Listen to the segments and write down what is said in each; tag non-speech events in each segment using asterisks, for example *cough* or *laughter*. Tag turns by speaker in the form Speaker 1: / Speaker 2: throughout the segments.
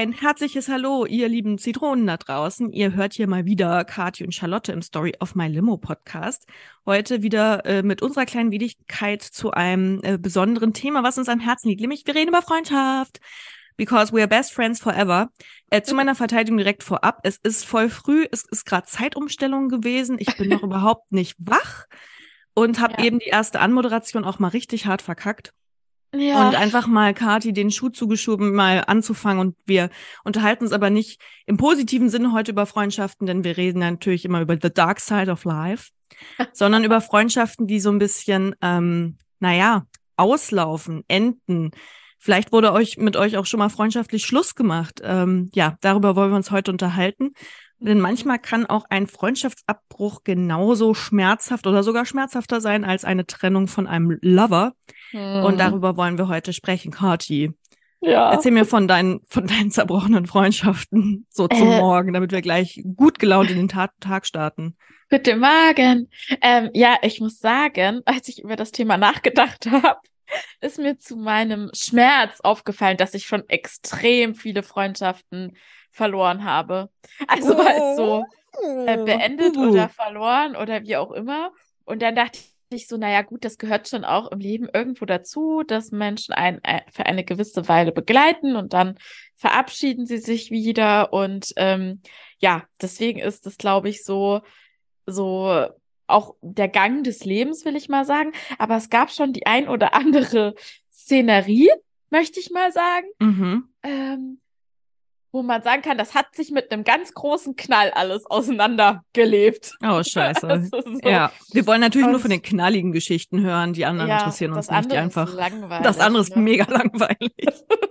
Speaker 1: Ein herzliches Hallo, ihr lieben Zitronen da draußen. Ihr hört hier mal wieder Kathi und Charlotte im Story of My Limo Podcast. Heute wieder äh, mit unserer kleinen Wichtigkeit zu einem äh, besonderen Thema, was uns am Herzen liegt, nämlich wir reden über Freundschaft. Because we are best friends forever. Äh, zu meiner Verteidigung direkt vorab. Es ist voll früh, es ist gerade Zeitumstellung gewesen. Ich bin noch *laughs* überhaupt nicht wach und habe ja. eben die erste Anmoderation auch mal richtig hart verkackt. Ja. Und einfach mal Kati den Schuh zugeschoben, mal anzufangen. Und wir unterhalten uns aber nicht im positiven Sinne heute über Freundschaften, denn wir reden natürlich immer über the dark side of life, *laughs* sondern über Freundschaften, die so ein bisschen, ähm, naja, auslaufen, enden. Vielleicht wurde euch mit euch auch schon mal freundschaftlich Schluss gemacht. Ähm, ja, darüber wollen wir uns heute unterhalten. Denn manchmal kann auch ein Freundschaftsabbruch genauso schmerzhaft oder sogar schmerzhafter sein als eine Trennung von einem Lover. Hm. Und darüber wollen wir heute sprechen, Kati. Ja. Erzähl mir von deinen, von deinen zerbrochenen Freundschaften so zum äh, Morgen, damit wir gleich gut gelaunt in den Tag, Tag starten.
Speaker 2: Guten Morgen. Ähm, ja, ich muss sagen, als ich über das Thema nachgedacht *laughs* habe, ist mir zu meinem Schmerz aufgefallen, dass ich schon extrem viele Freundschaften verloren habe. Also oh. so äh, beendet uh. oder verloren oder wie auch immer. Und dann dachte ich so, naja gut, das gehört schon auch im Leben irgendwo dazu, dass Menschen einen äh, für eine gewisse Weile begleiten und dann verabschieden sie sich wieder. Und ähm, ja, deswegen ist es, glaube ich, so, so auch der Gang des Lebens, will ich mal sagen. Aber es gab schon die ein oder *laughs* andere Szenerie, möchte ich mal sagen. Mhm. Ähm, wo man sagen kann, das hat sich mit einem ganz großen Knall alles auseinandergelebt.
Speaker 1: Oh, scheiße. *laughs* Also so. Ja, wir wollen natürlich Und, nur von den knalligen Geschichten hören. Die anderen ja, interessieren uns nicht. Die einfach. Das andere ist ne? mega langweilig. *laughs*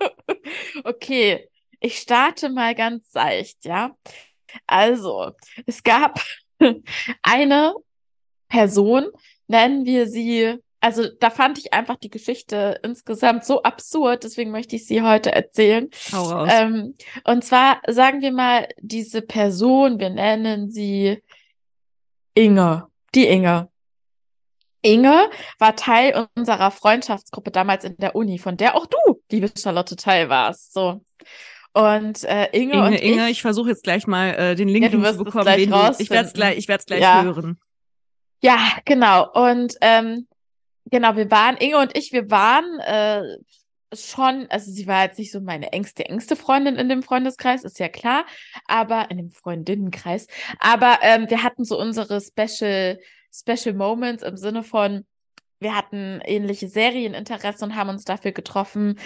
Speaker 1: *laughs*
Speaker 2: okay, ich starte mal ganz seicht, ja. Also, es gab eine Person, nennen wir sie also da fand ich einfach die Geschichte insgesamt so absurd, deswegen möchte ich sie heute erzählen. Ähm, und zwar sagen wir mal, diese Person, wir nennen sie Inge, die Inge. Inge war Teil unserer Freundschaftsgruppe damals in der Uni, von der auch du, liebe Charlotte, Teil warst. So. Und äh, Inge,
Speaker 1: Inge,
Speaker 2: und
Speaker 1: Inge, ich, ich versuche jetzt gleich mal äh, den Link ja, zu bekommen. Den, ich werde es gleich, ich werde es gleich ja. hören.
Speaker 2: Ja, genau. Und ähm, Genau, wir waren, Inge und ich, wir waren äh, schon, also sie war jetzt nicht so meine engste, engste Freundin in dem Freundeskreis, ist ja klar, aber in dem Freundinnenkreis. Aber ähm, wir hatten so unsere Special, Special Moments im Sinne von, wir hatten ähnliche Serieninteresse und haben uns dafür getroffen,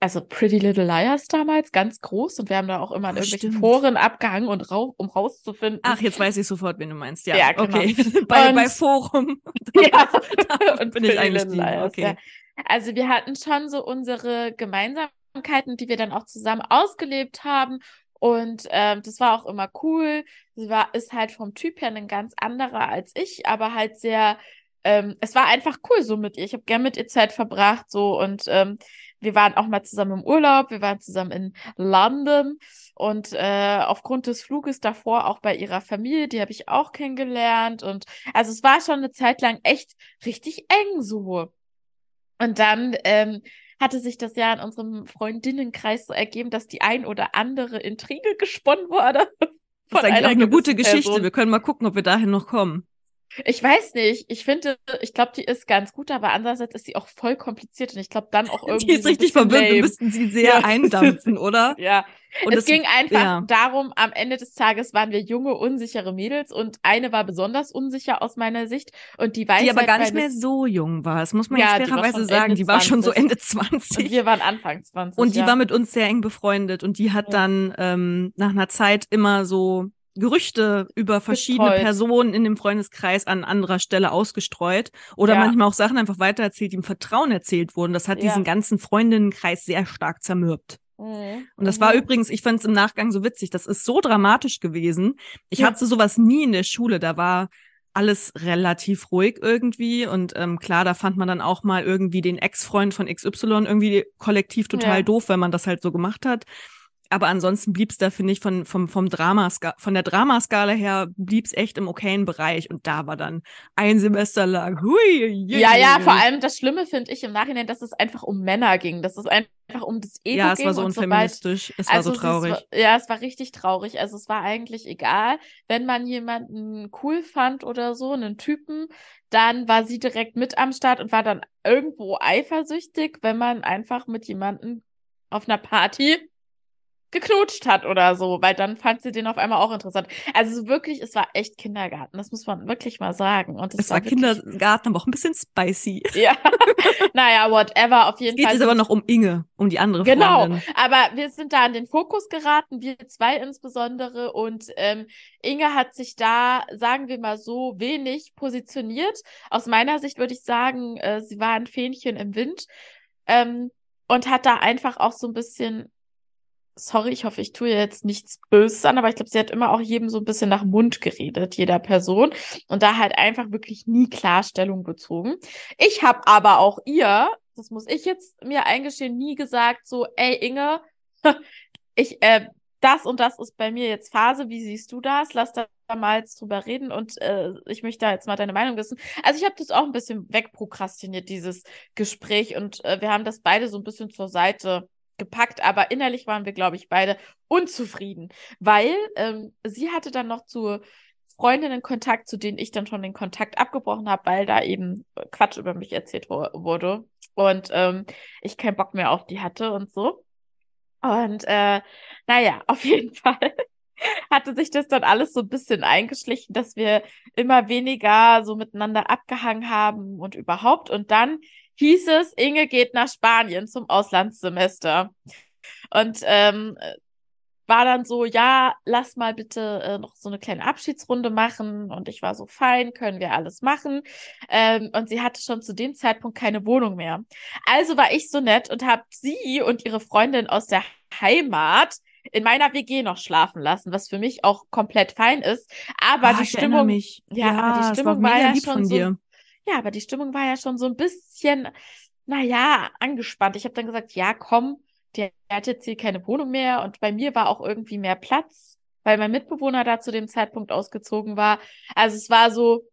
Speaker 2: also Pretty Little Liars damals, ganz groß und wir haben da auch immer in irgendwelchen Stimmt. Foren abgehangen und rau um rauszufinden.
Speaker 1: Ach, jetzt weiß ich sofort, wen du meinst. Ja, ja genau. okay. *laughs* bei, und, bei Forum. *laughs* *laughs*
Speaker 2: ja, und bin Pretty ich eingestiegen. Liars, okay. Ja. Also wir hatten schon so unsere Gemeinsamkeiten, die wir dann auch zusammen ausgelebt haben. Und ähm, das war auch immer cool. Sie war, ist halt vom Typ her ein ganz anderer als ich, aber halt sehr, ähm, es war einfach cool so mit ihr. Ich habe gern mit ihr Zeit verbracht so und ähm, wir waren auch mal zusammen im Urlaub, wir waren zusammen in London und äh, aufgrund des Fluges davor auch bei ihrer Familie, die habe ich auch kennengelernt. Und also es war schon eine Zeit lang echt richtig eng so. Und dann ähm, hatte sich das ja in unserem Freundinnenkreis so ergeben, dass die ein oder andere Intrige gesponnen wurde.
Speaker 1: Das ist eigentlich auch eine gute Geschichte. Person. Wir können mal gucken, ob wir dahin noch kommen.
Speaker 2: Ich weiß nicht. Ich finde, ich glaube, die ist ganz gut, aber andererseits ist sie auch voll kompliziert und ich glaube dann auch irgendwie. *laughs*
Speaker 1: Die ist so richtig verwirrt. Wir müssten sie sehr ja. eindampfen, oder? *laughs*
Speaker 2: ja. Und es, es ging einfach ja. darum, am Ende des Tages waren wir junge, unsichere Mädels und eine war besonders unsicher aus meiner Sicht und die weiß
Speaker 1: Die aber gar nicht mehr so jung war. Das muss man ja, jetzt fairerweise sagen. Ende die war schon so Ende 20.
Speaker 2: Und wir waren Anfang 20.
Speaker 1: Und die ja. war mit uns sehr eng befreundet und die hat dann ähm, nach einer Zeit immer so Gerüchte über verschiedene Gestreut. Personen in dem Freundeskreis an anderer Stelle ausgestreut oder ja. manchmal auch Sachen einfach weitererzählt, die im Vertrauen erzählt wurden. Das hat ja. diesen ganzen Freundinnenkreis sehr stark zermürbt. Mhm. Und das mhm. war übrigens, ich fand es im Nachgang so witzig, das ist so dramatisch gewesen. Ich ja. hatte sowas nie in der Schule, da war alles relativ ruhig irgendwie und ähm, klar, da fand man dann auch mal irgendwie den Ex-Freund von XY irgendwie kollektiv total doof, wenn man das halt so gemacht hat. Aber ansonsten blieb's da, finde ich, von, vom, vom Drama, von der Dramaskala her blieb's echt im okayen Bereich. Und da war dann ein Semester lang. Hui,
Speaker 2: je, ja, ja, vor allem das Schlimme finde ich im Nachhinein, dass es einfach um Männer ging. Dass es einfach um das Ego ging.
Speaker 1: Ja, es war so unfeministisch. So es war also so traurig.
Speaker 2: Es war, ja, es war richtig traurig. Also es war eigentlich egal, wenn man jemanden cool fand oder so, einen Typen, dann war sie direkt mit am Start und war dann irgendwo eifersüchtig, wenn man einfach mit jemandem auf einer Party geknutscht hat oder so, weil dann fand sie den auf einmal auch interessant. Also wirklich, es war echt Kindergarten, das muss man wirklich mal sagen. Und
Speaker 1: es, es war, war Kindergarten, aber auch ein bisschen spicy. *laughs*
Speaker 2: Ja, naja, whatever, auf jeden
Speaker 1: es geht
Speaker 2: Fall.
Speaker 1: Es jetzt aber noch um Inge, um die andere
Speaker 2: genau,
Speaker 1: Freundin.
Speaker 2: Genau, aber wir sind da an den Fokus geraten, wir zwei insbesondere und ähm, Inge hat sich da, sagen wir mal so, wenig positioniert. Aus meiner Sicht würde ich sagen, äh, sie war ein Fähnchen im Wind. Ähm, und hat da einfach auch so ein bisschen sorry, ich hoffe, ich tue jetzt nichts Böses an, aber ich glaube, sie hat immer auch jedem so ein bisschen nach Mund geredet, jeder Person. Und da halt einfach wirklich nie Klarstellung bezogen. Ich habe aber auch ihr, das muss ich jetzt mir eingestehen, nie gesagt, so, ey Inge, *laughs* ich, äh, das und das ist bei mir jetzt Phase, wie siehst du das? Lass da mal drüber reden und äh, ich möchte da jetzt mal deine Meinung wissen. Also ich habe das auch ein bisschen wegprokrastiniert, dieses Gespräch und äh, wir haben das beide so ein bisschen zur Seite gepackt, aber innerlich waren wir, glaube ich, beide unzufrieden, weil ähm, sie hatte dann noch zu Freundinnen Kontakt, zu denen ich dann schon den Kontakt abgebrochen habe, weil da eben Quatsch über mich erzählt wurde und ähm, ich keinen Bock mehr auf die hatte und so. Und äh, naja, *laughs* auf jeden Fall hatte sich das dann alles so ein bisschen eingeschlichen, dass wir immer weniger so miteinander abgehangen haben und überhaupt. Und dann hieß es, Inge geht nach Spanien zum Auslandssemester. Und ähm, war dann so, ja, lass mal bitte äh, noch so eine kleine Abschiedsrunde machen. Und ich war so, fein, können wir alles machen. Ähm, und sie hatte schon zu dem Zeitpunkt keine Wohnung mehr. Also war ich so nett und habe sie und ihre Freundin aus der Heimat in meiner WG noch schlafen lassen, was für mich auch komplett fein ist. Aber ah, die Stimmung,
Speaker 1: ja, ja, die Stimmung war, war ja schon so,
Speaker 2: ja, aber die Stimmung war ja schon so ein bisschen, naja, angespannt. Ich habe dann gesagt, ja, komm, der hat jetzt hier keine Wohnung mehr und bei mir war auch irgendwie mehr Platz, weil mein Mitbewohner da zu dem Zeitpunkt ausgezogen war. Also es war so,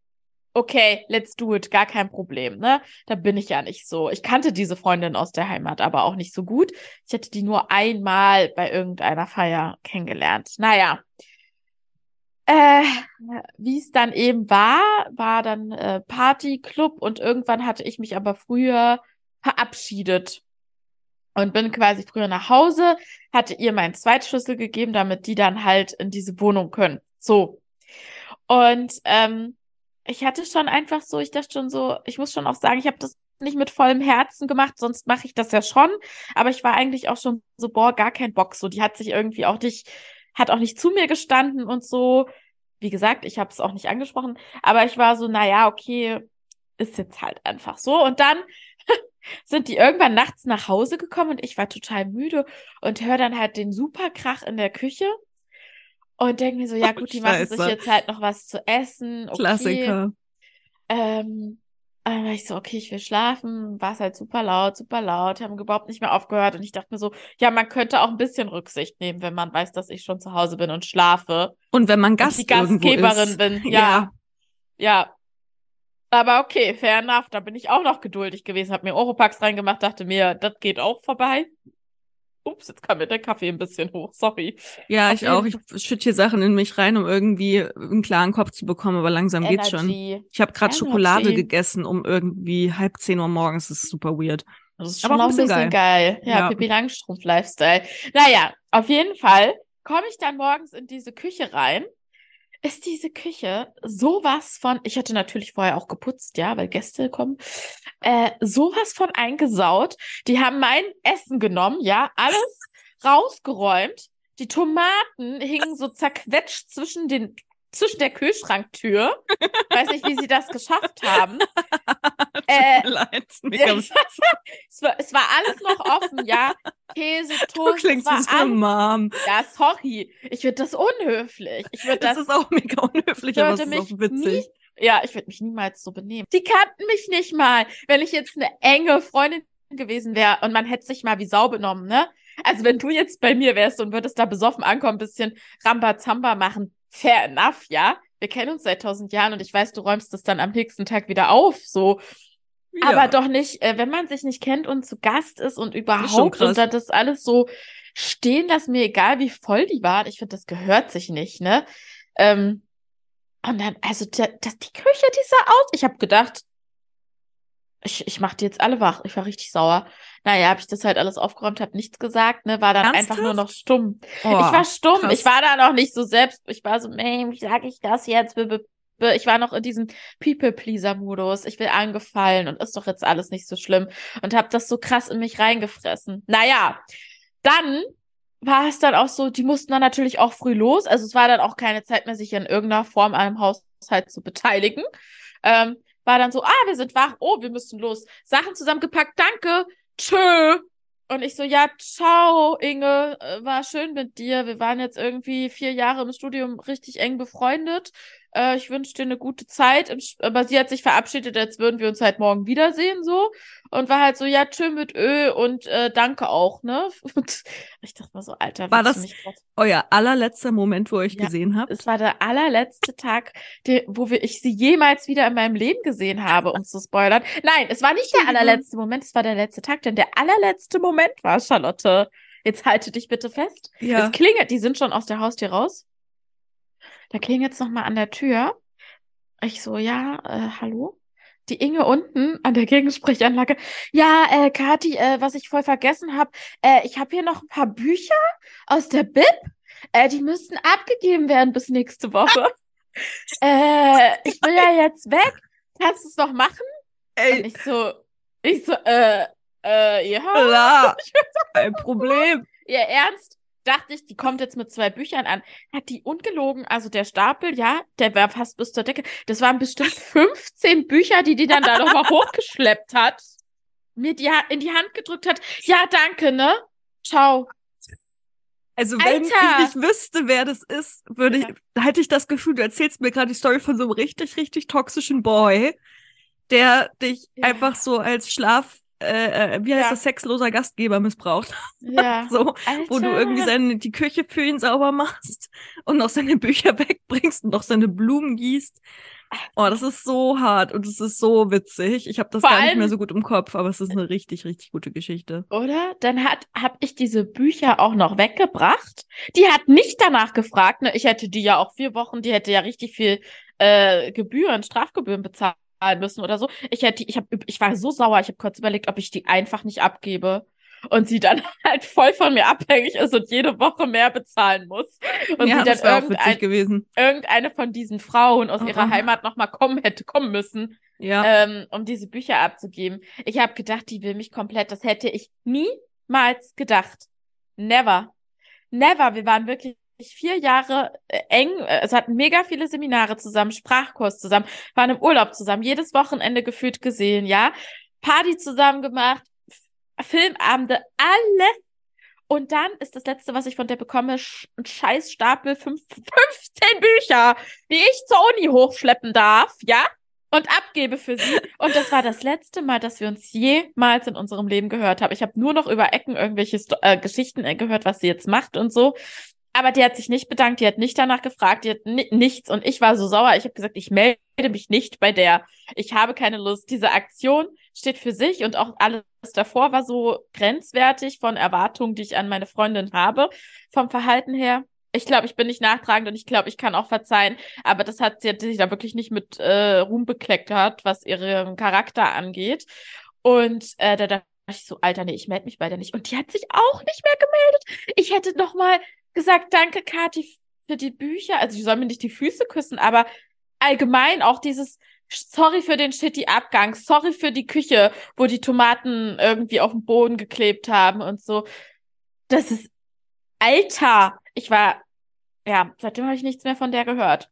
Speaker 2: okay, let's do it, gar kein Problem, ne? Da bin ich ja nicht so. Ich kannte diese Freundin aus der Heimat aber auch nicht so gut. Ich hätte die nur einmal bei irgendeiner Feier kennengelernt. Naja, wie es dann eben war, war dann äh, Partyclub und irgendwann hatte ich mich aber früher verabschiedet und bin quasi früher nach Hause, hatte ihr meinen Zweitschlüssel gegeben, damit die dann halt in diese Wohnung können. So. Und ähm, ich hatte schon einfach so, ich dachte schon so, ich muss schon auch sagen, ich habe das nicht mit vollem Herzen gemacht, sonst mache ich das ja schon. Aber ich war eigentlich auch schon so, boah, gar kein Bock. So, die hat sich irgendwie auch nicht hat auch nicht zu mir gestanden und so. Wie gesagt, ich habe es auch nicht angesprochen, aber ich war so, naja, okay, ist jetzt halt einfach so. Und dann *laughs* sind die irgendwann nachts nach Hause gekommen und ich war total müde und höre dann halt den Superkrach in der Küche und denke mir so, ja gut, die machen sich jetzt halt noch was zu essen. Okay.
Speaker 1: Klassiker.
Speaker 2: Ähm, dann war ich so, okay, ich will schlafen. War es halt super laut, super laut. Haben überhaupt nicht mehr aufgehört. Und ich dachte mir so, ja, man könnte auch ein bisschen Rücksicht nehmen, wenn man weiß, dass ich schon zu Hause bin und schlafe.
Speaker 1: Und wenn man Gast
Speaker 2: die Gastgeberin
Speaker 1: ist.
Speaker 2: bin. *laughs* Ja. ja. ja. Aber okay, fair enough. Da bin ich auch noch geduldig gewesen. Hab mir Oropax reingemacht, dachte mir, das geht auch vorbei. Ups, jetzt kam mir der Kaffee ein bisschen hoch, sorry.
Speaker 1: Ja, Auf ich auch. Ich schütte hier Sachen in mich rein, um irgendwie einen klaren Kopf zu bekommen, aber langsam Energy. geht's schon. Ich habe gerade Schokolade gegessen um irgendwie halb zehn Uhr morgens. Das ist super weird.
Speaker 2: Das ist schon aber auch ein bisschen, geil. geil. Ja, ja. Pippi Langstrumpf-Lifestyle. Naja, auf jeden Fall komme ich dann morgens in diese Küche rein ist diese Küche sowas von, ich hatte natürlich vorher auch geputzt, ja, weil Gäste kommen, äh, sowas von eingesaut. Die haben mein Essen genommen, ja, alles rausgeräumt. Die Tomaten hingen so zerquetscht zwischen den zwischen der Kühlschranktür. *laughs* Weiß nicht, wie sie das geschafft haben. *laughs* äh, leid, *laughs* es, war, es war alles noch offen, ja. Käse, Toast.
Speaker 1: Du klingst wie so eine Mom.
Speaker 2: Ja, sorry. Ich würde das unhöflich. Ich würde das,
Speaker 1: das ist auch mega unhöflich, aber es ist auch witzig.
Speaker 2: Nie, ja, ich würde mich niemals so benehmen. Die kannten mich nicht mal. Wenn ich jetzt eine enge Freundin gewesen wäre und man hätte sich mal wie Sau benommen, ne? Also, wenn du jetzt bei mir wärst und würdest da besoffen ankommen, ein bisschen Rambazamba machen, fair enough, ja. Wir kennen uns seit tausend Jahren und ich weiß, du räumst das dann am nächsten Tag wieder auf, so. Ja. Aber doch nicht, äh, wenn man sich nicht kennt und zu Gast ist und überhaupt und dann das alles so stehen lassen, mir egal wie voll die waren. Ich finde, das gehört sich nicht, ne? Ähm, und dann, also, das, die Küche, die sah aus. Ich habe gedacht, ich, ich mach die jetzt alle wach. Ich war richtig sauer. Naja, habe ich das halt alles aufgeräumt, habe nichts gesagt, ne, war dann Ernsthaft? einfach nur noch stumm. Oh, ich war stumm. Krass. Ich war da noch nicht so selbst. Ich war so, wie sage ich das jetzt? Ich war noch in diesem People-Pleaser-Modus. Ich will angefallen und ist doch jetzt alles nicht so schlimm. Und habe das so krass in mich reingefressen. Naja, dann war es dann auch so, die mussten dann natürlich auch früh los. Also es war dann auch keine Zeit mehr, sich in irgendeiner Form an einem Haushalt zu beteiligen. Ähm, war dann so, ah, wir sind wach, oh, wir müssen los. Sachen zusammengepackt, danke, tschö. Und ich so, ja, ciao, Inge, äh, war schön mit dir. Wir waren jetzt irgendwie vier Jahre im Studium richtig eng befreundet. Äh, ich wünsche dir eine gute Zeit. Aber sie hat sich verabschiedet, als würden wir uns halt morgen wiedersehen, so. Und war halt so, ja, tschö mit Ö und äh, danke auch, ne? *laughs* Und ich dachte mal so, Alter,
Speaker 1: war das euer allerletzter Moment, wo ihr euch ja, gesehen habt?
Speaker 2: Es war der allerletzte Tag, der, wo wir, ich sie jemals wieder in meinem Leben gesehen habe, um zu spoilern. Nein, es war nicht der allerletzte Moment, es war der letzte Tag, denn der allerletzte Moment war, Charlotte. Jetzt halte dich bitte fest. Ja. Es klingelt, die sind schon aus der Haustür raus. Da klingelt es nochmal an der Tür. Ich so, ja, äh, hallo? Die Inge unten an der Gegensprechanlage. Ja, äh, Kathi, äh, was ich voll vergessen habe, äh, ich habe hier noch ein paar Bücher aus der Bib. Äh, die müssten abgegeben werden bis nächste Woche. *laughs* äh, ich will ja jetzt weg. Kannst du es noch machen? Ey. Und ich so, ich so, äh, äh, ja.
Speaker 1: Klar. Kein Problem.
Speaker 2: Ihr Ernst? Dachte ich, die kommt jetzt mit zwei Büchern an. Hat die ungelogen, also der Stapel, ja, der war fast bis zur Decke. Das waren bestimmt *laughs* 15 Bücher, die die dann da nochmal *laughs* hochgeschleppt hat. Mir die in die Hand gedrückt hat. Ja, danke, ne? Ciao.
Speaker 1: Also wenn Alter. ich nicht wüsste, wer das ist, würde ich, hätte ich das Gefühl, du erzählst mir gerade die Story von so einem richtig, richtig toxischen Boy, der dich ja. einfach so als Schlaf äh, äh, wie heißt ja. das, sexloser Gastgeber missbraucht. Ja. *laughs* so, Alter. wo du irgendwie seine, die Küche für ihn sauber machst und noch seine Bücher *laughs* wegbringst und noch seine Blumen gießt. Oh, das ist so hart und es ist so witzig. Ich habe das Vor gar nicht mehr so gut im Kopf, aber es ist eine richtig, richtig gute Geschichte.
Speaker 2: Oder? Dann hat habe ich diese Bücher auch noch weggebracht. Die hat nicht danach gefragt. Ne? Ich hätte die ja auch vier Wochen, die hätte ja richtig viel äh, Gebühren, Strafgebühren bezahlt müssen oder so. Ich hätte, ich habe, ich war so sauer. Ich habe kurz überlegt, ob ich die einfach nicht abgebe und sie dann *laughs* halt voll von mir abhängig ist und jede Woche mehr bezahlen muss. Und ja, sie dann irgendein, gewesen. irgendeine von diesen Frauen aus oh, ihrer. Heimat nochmal kommen hätte kommen müssen, ja. ähm, um diese Bücher abzugeben. Ich habe gedacht, die will mich komplett. Das hätte ich niemals gedacht. Never. Never. Wir waren wirklich vier Jahre äh, eng, äh, es hatten mega viele Seminare zusammen, Sprachkurs zusammen, waren im Urlaub zusammen, jedes Wochenende gefühlt gesehen, ja. Party zusammen gemacht, Filmabende, alles. Und dann ist das letzte, was ich von der bekomme, ein scheiß Stapel 15 *laughs* Bücher, die ich zur Uni hochschleppen darf, ja? Und abgebe für sie. Und das war das letzte Mal, dass wir uns jemals in unserem Leben gehört haben. Ich habe nur noch über Ecken irgendwelche Sto äh, Geschichten äh, gehört, was sie jetzt macht und so. Aber die hat sich nicht bedankt, die hat nicht danach gefragt, die hat nichts. Und ich war so sauer. Ich habe gesagt, ich melde mich nicht bei der. Ich habe keine Lust. Diese Aktion steht für sich und auch alles davor war so grenzwertig von Erwartungen, die ich an meine Freundin habe, vom Verhalten her. Ich glaube, ich bin nicht nachtragend und ich glaube, ich kann auch verzeihen. Aber das hat sie hat sich da wirklich nicht mit äh, Ruhm bekleckert, was ihren Charakter angeht. Und äh, da dachte ich so, Alter, nee, ich melde mich bei der nicht. Und die hat sich auch nicht mehr gemeldet. Ich hätte noch mal gesagt, danke, Kathi, für die Bücher. Also, die soll mir nicht die Füße küssen, aber allgemein auch dieses, sorry für den shitty Abgang, sorry für die Küche, wo die Tomaten irgendwie auf dem Boden geklebt haben und so. Das ist, Alter, ich war, ja, seitdem habe ich nichts mehr von der gehört.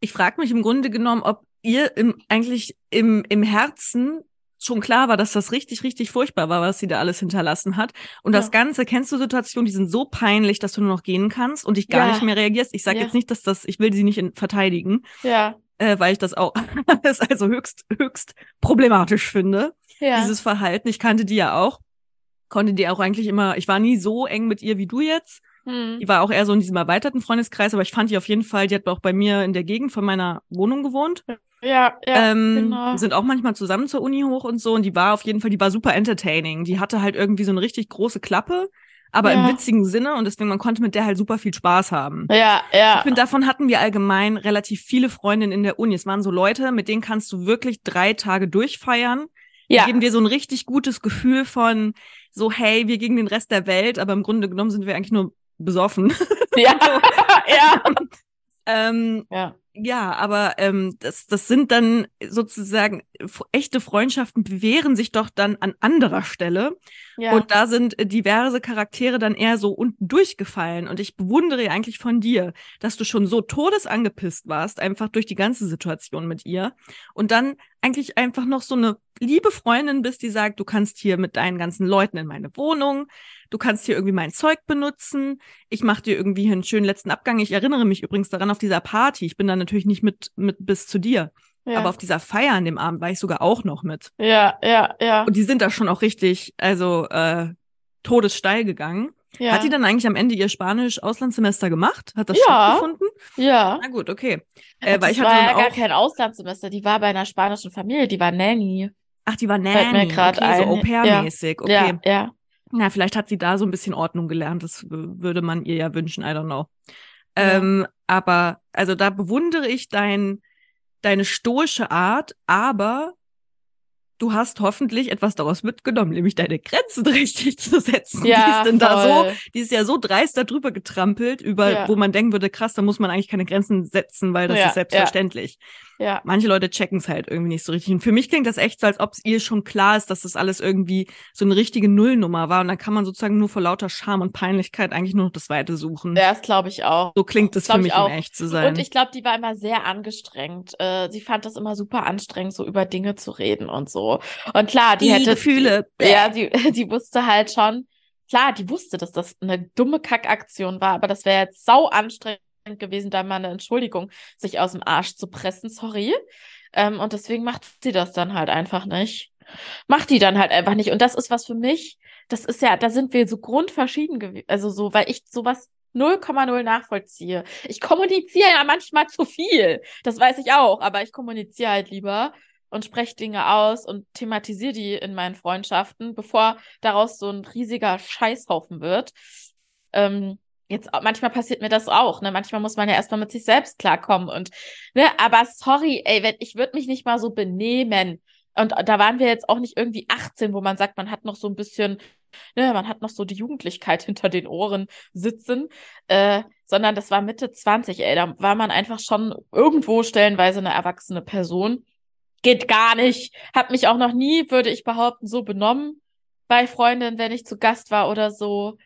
Speaker 1: Ich frage mich im Grunde genommen, ob ihr im, eigentlich im, im Herzen schon klar war, dass das richtig, richtig furchtbar war, was sie da alles hinterlassen hat. Und ja. das Ganze, kennst du Situationen, die sind so peinlich, dass du nur noch gehen kannst und dich gar ja. nicht mehr reagierst. Ich sage ja. jetzt nicht, dass das, ich will sie nicht in, verteidigen, ja. äh, weil ich das auch *laughs* das also höchst, höchst problematisch finde, ja. dieses Verhalten. Ich kannte die ja auch. konnte die auch eigentlich immer, ich war nie so eng mit ihr wie du jetzt.
Speaker 2: Hm.
Speaker 1: Die war auch eher so in diesem erweiterten Freundeskreis, aber ich fand die auf jeden Fall, die hat auch bei mir in der Gegend von meiner Wohnung gewohnt.
Speaker 2: Ja, ja,
Speaker 1: ähm,
Speaker 2: genau.
Speaker 1: Sind auch manchmal zusammen zur Uni hoch und so. Und die war auf jeden Fall, die war super entertaining. Die hatte halt irgendwie so eine richtig große Klappe, aber
Speaker 2: Ja.
Speaker 1: im witzigen Sinne. Und deswegen, man konnte mit der halt super viel Spaß haben.
Speaker 2: Ja,
Speaker 1: Ich
Speaker 2: ja.
Speaker 1: finde, davon hatten wir allgemein relativ viele Freundinnen in der Uni. Es waren so Leute, mit denen kannst du wirklich drei Tage durchfeiern. Die
Speaker 2: Ja,
Speaker 1: geben dir so ein richtig gutes Gefühl von so, hey, wir gegen den Rest der Welt, aber im Grunde genommen sind wir eigentlich nur besoffen.
Speaker 2: ja, *laughs* *laughs* ja.
Speaker 1: ähm,
Speaker 2: Ja,
Speaker 1: ja, aber ähm, das, das sind dann sozusagen f- echte Freundschaften bewähren sich doch dann an anderer Stelle.
Speaker 2: Ja.
Speaker 1: Und da sind äh, diverse Charaktere dann eher so unten durchgefallen. Und ich bewundere eigentlich von dir, dass du schon so todesangepisst warst, einfach durch die ganze Situation mit ihr. Und dann eigentlich einfach noch so eine liebe Freundin bist, die sagt, du kannst hier mit deinen ganzen Leuten in meine Wohnung, du kannst hier irgendwie mein Zeug benutzen, ich mache dir irgendwie hier einen schönen letzten Abgang. Ich erinnere mich übrigens daran auf dieser Party. Ich bin da natürlich nicht mit, mit bis zu dir.
Speaker 2: Ja.
Speaker 1: Aber auf dieser Feier an dem Abend war ich sogar auch noch mit.
Speaker 2: ja, ja, ja.
Speaker 1: Und die sind da schon auch richtig, also äh, todessteil gegangen.
Speaker 2: ja.
Speaker 1: Hat die dann eigentlich am Ende ihr Spanisch-Auslandssemester gemacht? Hat das
Speaker 2: Ja.
Speaker 1: stattgefunden?
Speaker 2: Ja.
Speaker 1: Na gut, okay. Äh, weil
Speaker 2: das
Speaker 1: ich hatte
Speaker 2: war ja
Speaker 1: dann
Speaker 2: gar kein Auslandssemester, die war bei einer spanischen Familie, die war Nanny.
Speaker 1: ach, die war
Speaker 2: Fällt mir
Speaker 1: Nanny,
Speaker 2: grad
Speaker 1: okay,
Speaker 2: ein.
Speaker 1: so Au-pair-mäßig, okay.
Speaker 2: Ja, ja.
Speaker 1: Na, vielleicht hat sie da so ein bisschen Ordnung gelernt, das würde man ihr ja wünschen, I don't know.
Speaker 2: Ja.
Speaker 1: Ähm, aber, also da bewundere ich dein, deine stoische Art, aber du hast hoffentlich etwas daraus mitgenommen, nämlich deine Grenzen *laughs* richtig zu setzen.
Speaker 2: Ja,
Speaker 1: Wie ist denn da so
Speaker 2: voll.
Speaker 1: die ist ja so dreist darüber getrampelt, über
Speaker 2: Ja.
Speaker 1: wo man denken würde, krass, da muss man eigentlich keine Grenzen setzen, weil das
Speaker 2: Ja,
Speaker 1: ist selbstverständlich.
Speaker 2: Ja,
Speaker 1: Manche Leute checken es halt irgendwie nicht so richtig. Und für mich klingt das echt so, als ob es ihr schon klar ist, dass das alles irgendwie so eine richtige Nullnummer war. Und dann kann man sozusagen nur vor lauter Scham und Peinlichkeit eigentlich nur noch das Weite suchen.
Speaker 2: ja das glaube ich auch.
Speaker 1: So klingt es für mich,
Speaker 2: auch.
Speaker 1: um echt zu sein.
Speaker 2: Und ich glaube, die war immer sehr angestrengt. Äh, sie fand das immer super anstrengend, so über Dinge zu reden und so. Und klar, die
Speaker 1: Die
Speaker 2: hätte.
Speaker 1: Gefühle.
Speaker 2: Ja, die, *laughs* die wusste halt schon. Klar, die wusste, dass das eine dumme Kackaktion war, aber das wäre jetzt sau anstrengend gewesen, da mal eine Entschuldigung sich aus dem Arsch zu pressen. Sorry. Ähm, und deswegen macht sie das dann halt einfach nicht. Macht die dann halt einfach nicht. Und das ist was für mich, das ist ja, da sind wir so grundverschieden gewesen. Also so, weil ich sowas 0,0 nachvollziehe. Ich kommuniziere ja manchmal zu viel. Das weiß ich auch, aber ich kommuniziere halt lieber und spreche Dinge aus und thematisiere die in meinen Freundschaften, bevor daraus so ein riesiger Scheißhaufen wird. Ähm, jetzt manchmal passiert mir das auch, ne? Manchmal muss man ja erstmal mit sich selbst klarkommen und ne, aber sorry, ey, wenn ich würde mich nicht mal so benehmen. Und da waren wir jetzt auch nicht irgendwie 18, wo man sagt, man hat noch so ein bisschen, ne, man hat noch so die Jugendlichkeit *laughs* hinter den Ohren sitzen, äh, sondern das war Mitte 20, ey, da war man einfach schon irgendwo stellenweise eine erwachsene Person. Geht gar nicht. Hab mich auch noch nie, würde ich behaupten, so benommen bei Freundinnen, wenn ich zu Gast war oder so.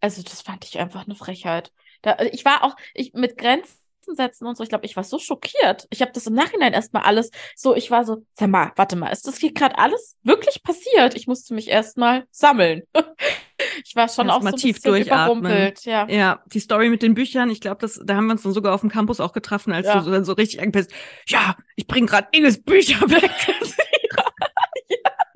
Speaker 2: Also, das fand ich einfach eine Frechheit. Da, ich war auch, ich mit Grenzen setzen und so, ich glaube, ich war so schockiert. Ich habe das im Nachhinein erstmal alles so, ich war so, sag mal, warte mal, ist das hier gerade alles wirklich passiert? Ich musste mich erstmal sammeln. *laughs* ich war schon
Speaker 1: Erst
Speaker 2: auch
Speaker 1: mal
Speaker 2: so ein
Speaker 1: tief
Speaker 2: bisschen
Speaker 1: durchatmen.
Speaker 2: überrumpelt, ja.
Speaker 1: Ja, die Story mit den Büchern, ich glaube, das, da haben wir uns dann sogar auf dem Campus auch getroffen, als
Speaker 2: Ja.
Speaker 1: du so, dann so richtig angepisst, ja, ich bring gerade Inges Bücher weg. *laughs*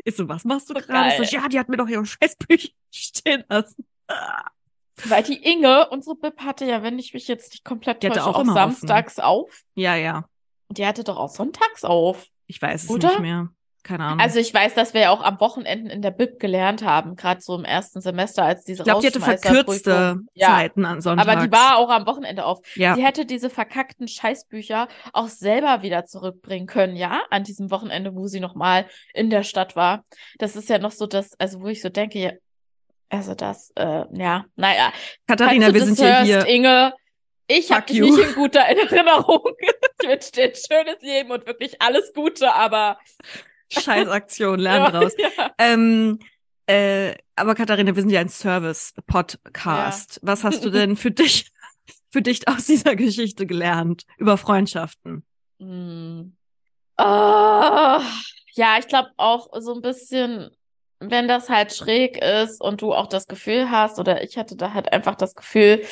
Speaker 1: Ich so, was machst du
Speaker 2: So
Speaker 1: gerade? So, ja, die hat mir doch ihre Scheißbücher *laughs* stehen lassen. *laughs*
Speaker 2: Weil die Inge, unsere Bib hatte ja, wenn ich mich jetzt nicht komplett täusche,
Speaker 1: auch
Speaker 2: auch
Speaker 1: immer offen.
Speaker 2: samstags auf.
Speaker 1: Ja, ja.
Speaker 2: Und die hatte doch auch sonntags auf.
Speaker 1: Ich weiß es
Speaker 2: Oder?
Speaker 1: nicht mehr. Keine Ahnung.
Speaker 2: Also ich weiß, dass wir ja auch am Wochenenden in der Bib gelernt haben, gerade so im ersten Semester, als diese
Speaker 1: ich glaube, die hatte verkürzte
Speaker 2: Ja,
Speaker 1: Zeiten an Sonntags.
Speaker 2: aber die war auch am Wochenende auf.
Speaker 1: ja.
Speaker 2: Sie hätte diese verkackten Scheißbücher auch selber wieder zurückbringen können, ja, an diesem Wochenende, wo sie nochmal in der Stadt war. Das ist ja noch so das, also wo ich so denke, ja, also das, äh, ja, naja.
Speaker 1: Katharina, wir sind
Speaker 2: hörst,
Speaker 1: hier.
Speaker 2: Inge, ich habe dich nicht in guter *laughs* Erinnerung. ich wünsche dir ein schönes Leben und wirklich alles Gute, aber
Speaker 1: Scheißaktion, *laughs* lern draus.
Speaker 2: Ja.
Speaker 1: Ähm, äh, aber Katharina, wir sind ja ein Service-Podcast. Was hast du *laughs* denn für dich, für dich aus dieser Geschichte gelernt über Freundschaften?
Speaker 2: Hm. Ah, ja, ich glaube auch so ein bisschen, wenn das halt schräg ist und du auch das Gefühl hast, oder ich hatte da halt einfach das Gefühl,